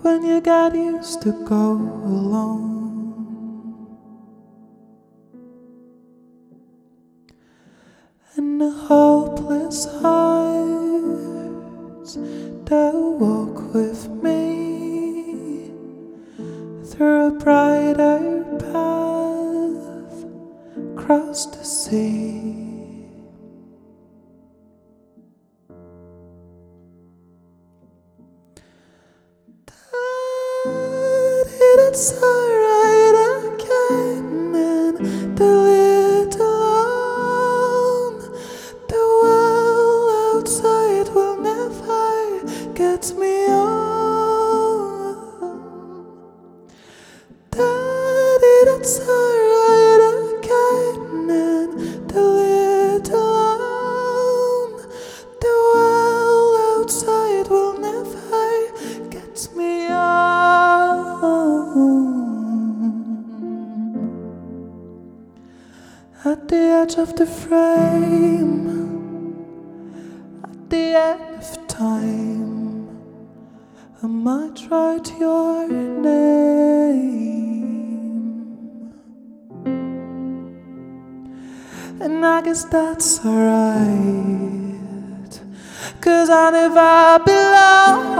When you got used to go alone. And the hopeless hearts that walk with me through a brighter path across the sea. It's alright again and the At the edge of the frame, at the end of time, I might write your name. And I guess that's alright, cause I never belong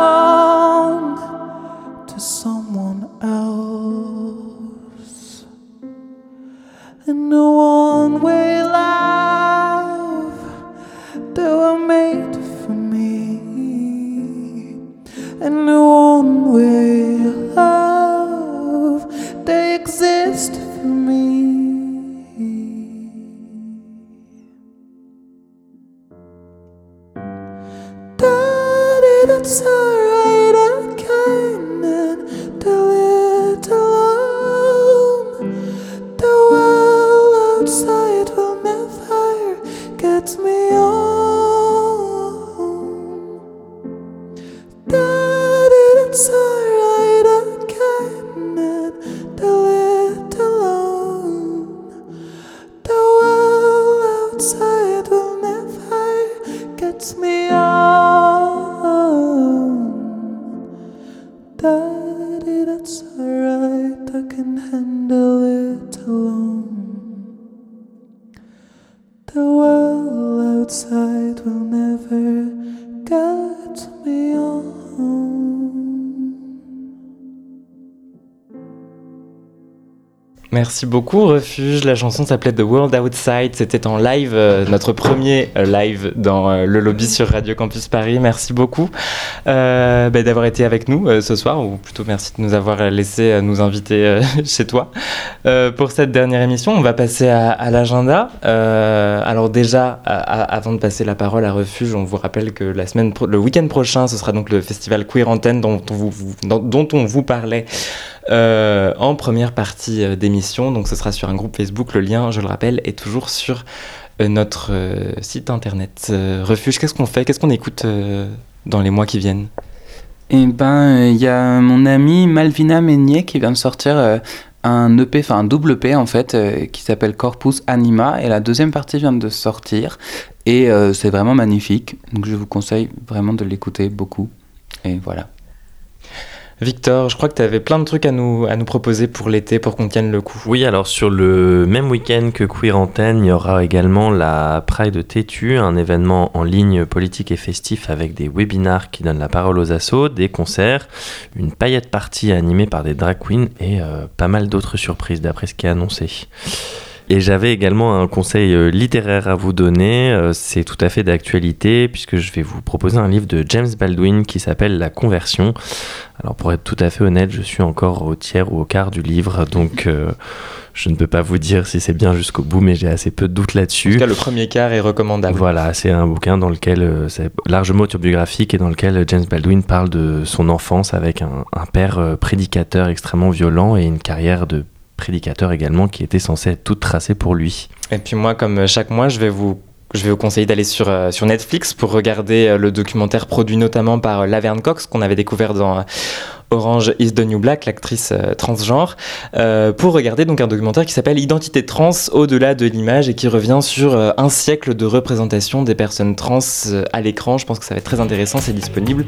Merci beaucoup Refuge. La chanson s'appelait The World Outside. C'était en live, euh, notre premier euh, live dans euh, le lobby sur Radio Campus Paris. Merci beaucoup bah, d'avoir été avec nous ce soir, ou plutôt merci de nous avoir laissé nous inviter chez toi. pour cette dernière émission, on va passer à, l'agenda. alors déjà, avant de passer la parole à Refuge, on vous rappelle que la semaine, le week-end prochain, ce sera donc le festival Queer Antenne dont on vous parlait. Euh, en première partie euh, d'émission. Donc ce sera sur un groupe Facebook. Le lien, je le rappelle, est toujours sur euh, notre site internet. Refuge, qu'est-ce qu'on fait? Qu'est-ce qu'on écoute dans les mois qui viennent? Eh ben, il y a mon ami Malvina Meunier qui vient de sortir un EP, enfin un double EP en fait, qui s'appelle Corpus Anima, et la deuxième partie vient de sortir, et c'est vraiment magnifique. Donc je vous conseille vraiment de l'écouter beaucoup. Et voilà. Victor, je crois que tu avais plein de trucs à nous, à nous proposer pour l'été pour qu'on tienne le coup. Oui, alors sur le même week-end que Queer Antenne, il y aura également la Pride de Tétu, un événement en ligne politique et festif avec des webinars qui donnent la parole aux assos, des concerts, une paillette partie animée par des drag queens et euh, pas mal d'autres surprises d'après ce qui est annoncé. Et j'avais également un conseil euh, littéraire à vous donner. Euh, c'est tout à fait d'actualité puisque je vais vous proposer un livre de James Baldwin qui s'appelle La conversion. Alors pour être tout à fait honnête, je suis encore au tiers ou au quart du livre, donc euh, je ne peux pas vous dire si c'est bien jusqu'au bout, mais j'ai assez peu de doutes là-dessus. En tout cas, le premier quart est recommandable. Voilà, c'est un bouquin dans lequel c'est largement autobiographique et dans lequel James Baldwin parle de son enfance avec un, un père prédicateur extrêmement violent et une carrière de prédicateur également qui était censé être toute tracée pour lui. Et puis moi, comme chaque mois, je vais vous je vais vous conseiller d'aller sur, euh, sur Netflix pour regarder euh, le documentaire produit notamment par euh, Laverne Cox qu'on avait découvert dans Orange is the New Black, l'actrice euh, transgenre, euh, pour regarder donc un documentaire qui s'appelle Identité trans au-delà de l'image et qui revient sur euh, un siècle de représentation des personnes trans à l'écran. Je pense que ça va être très intéressant, c'est disponible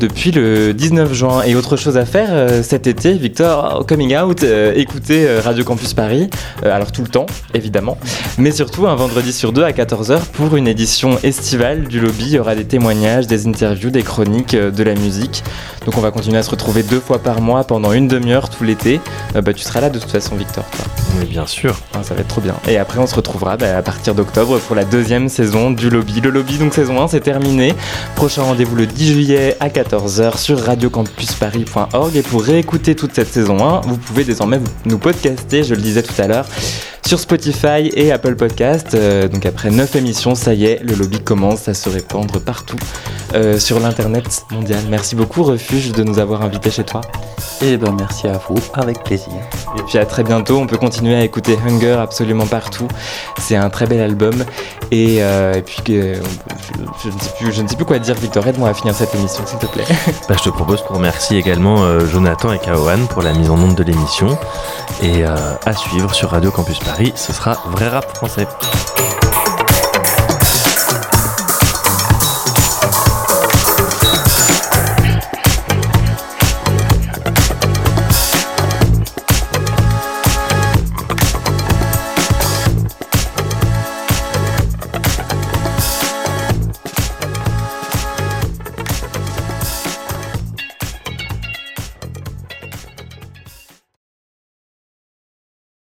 depuis le 19 juin. Et autre chose à faire cet été, Victor, coming out, écoutez Radio Campus Paris, alors tout le temps évidemment, mais surtout un vendredi sur deux à 14h pour une édition estivale du lobby. Il y aura des témoignages, des interviews, des chroniques, de la musique. Donc on va continuer à se retrouver deux fois par mois pendant une demi-heure tout l'été. Euh, bah, tu seras là de toute façon, Victor. Toi. Oui, bien sûr. Ah, ça va être trop bien. Et après, on se retrouvera bah, à partir d'octobre pour la deuxième saison du Lobby. Le Lobby, donc saison 1, c'est terminé. Prochain rendez-vous le 10 juillet à 14h sur radiocampusparis.org. Et pour réécouter toute cette saison 1, vous pouvez désormais nous podcaster, je le disais tout à l'heure, sur Spotify et Apple Podcast. Euh, donc après 9 émissions, ça y est, le lobby commence à se répandre partout euh, sur l'internet mondial. Merci beaucoup Refuge de nous avoir invités chez toi. Et eh ben merci à vous, avec plaisir. Et puis à très bientôt, on peut continuer à écouter Hunger absolument partout. C'est un très bel album. Et, euh, puis je, ne sais plus, je ne sais plus quoi dire Victor, aide-moi à finir cette émission s'il te plaît. Bah, je te propose qu'on remercie également Jonathan et Kaohan pour la mise en onde de l'émission. Et à suivre sur Radio Campus Paris ce sera vrai rap français.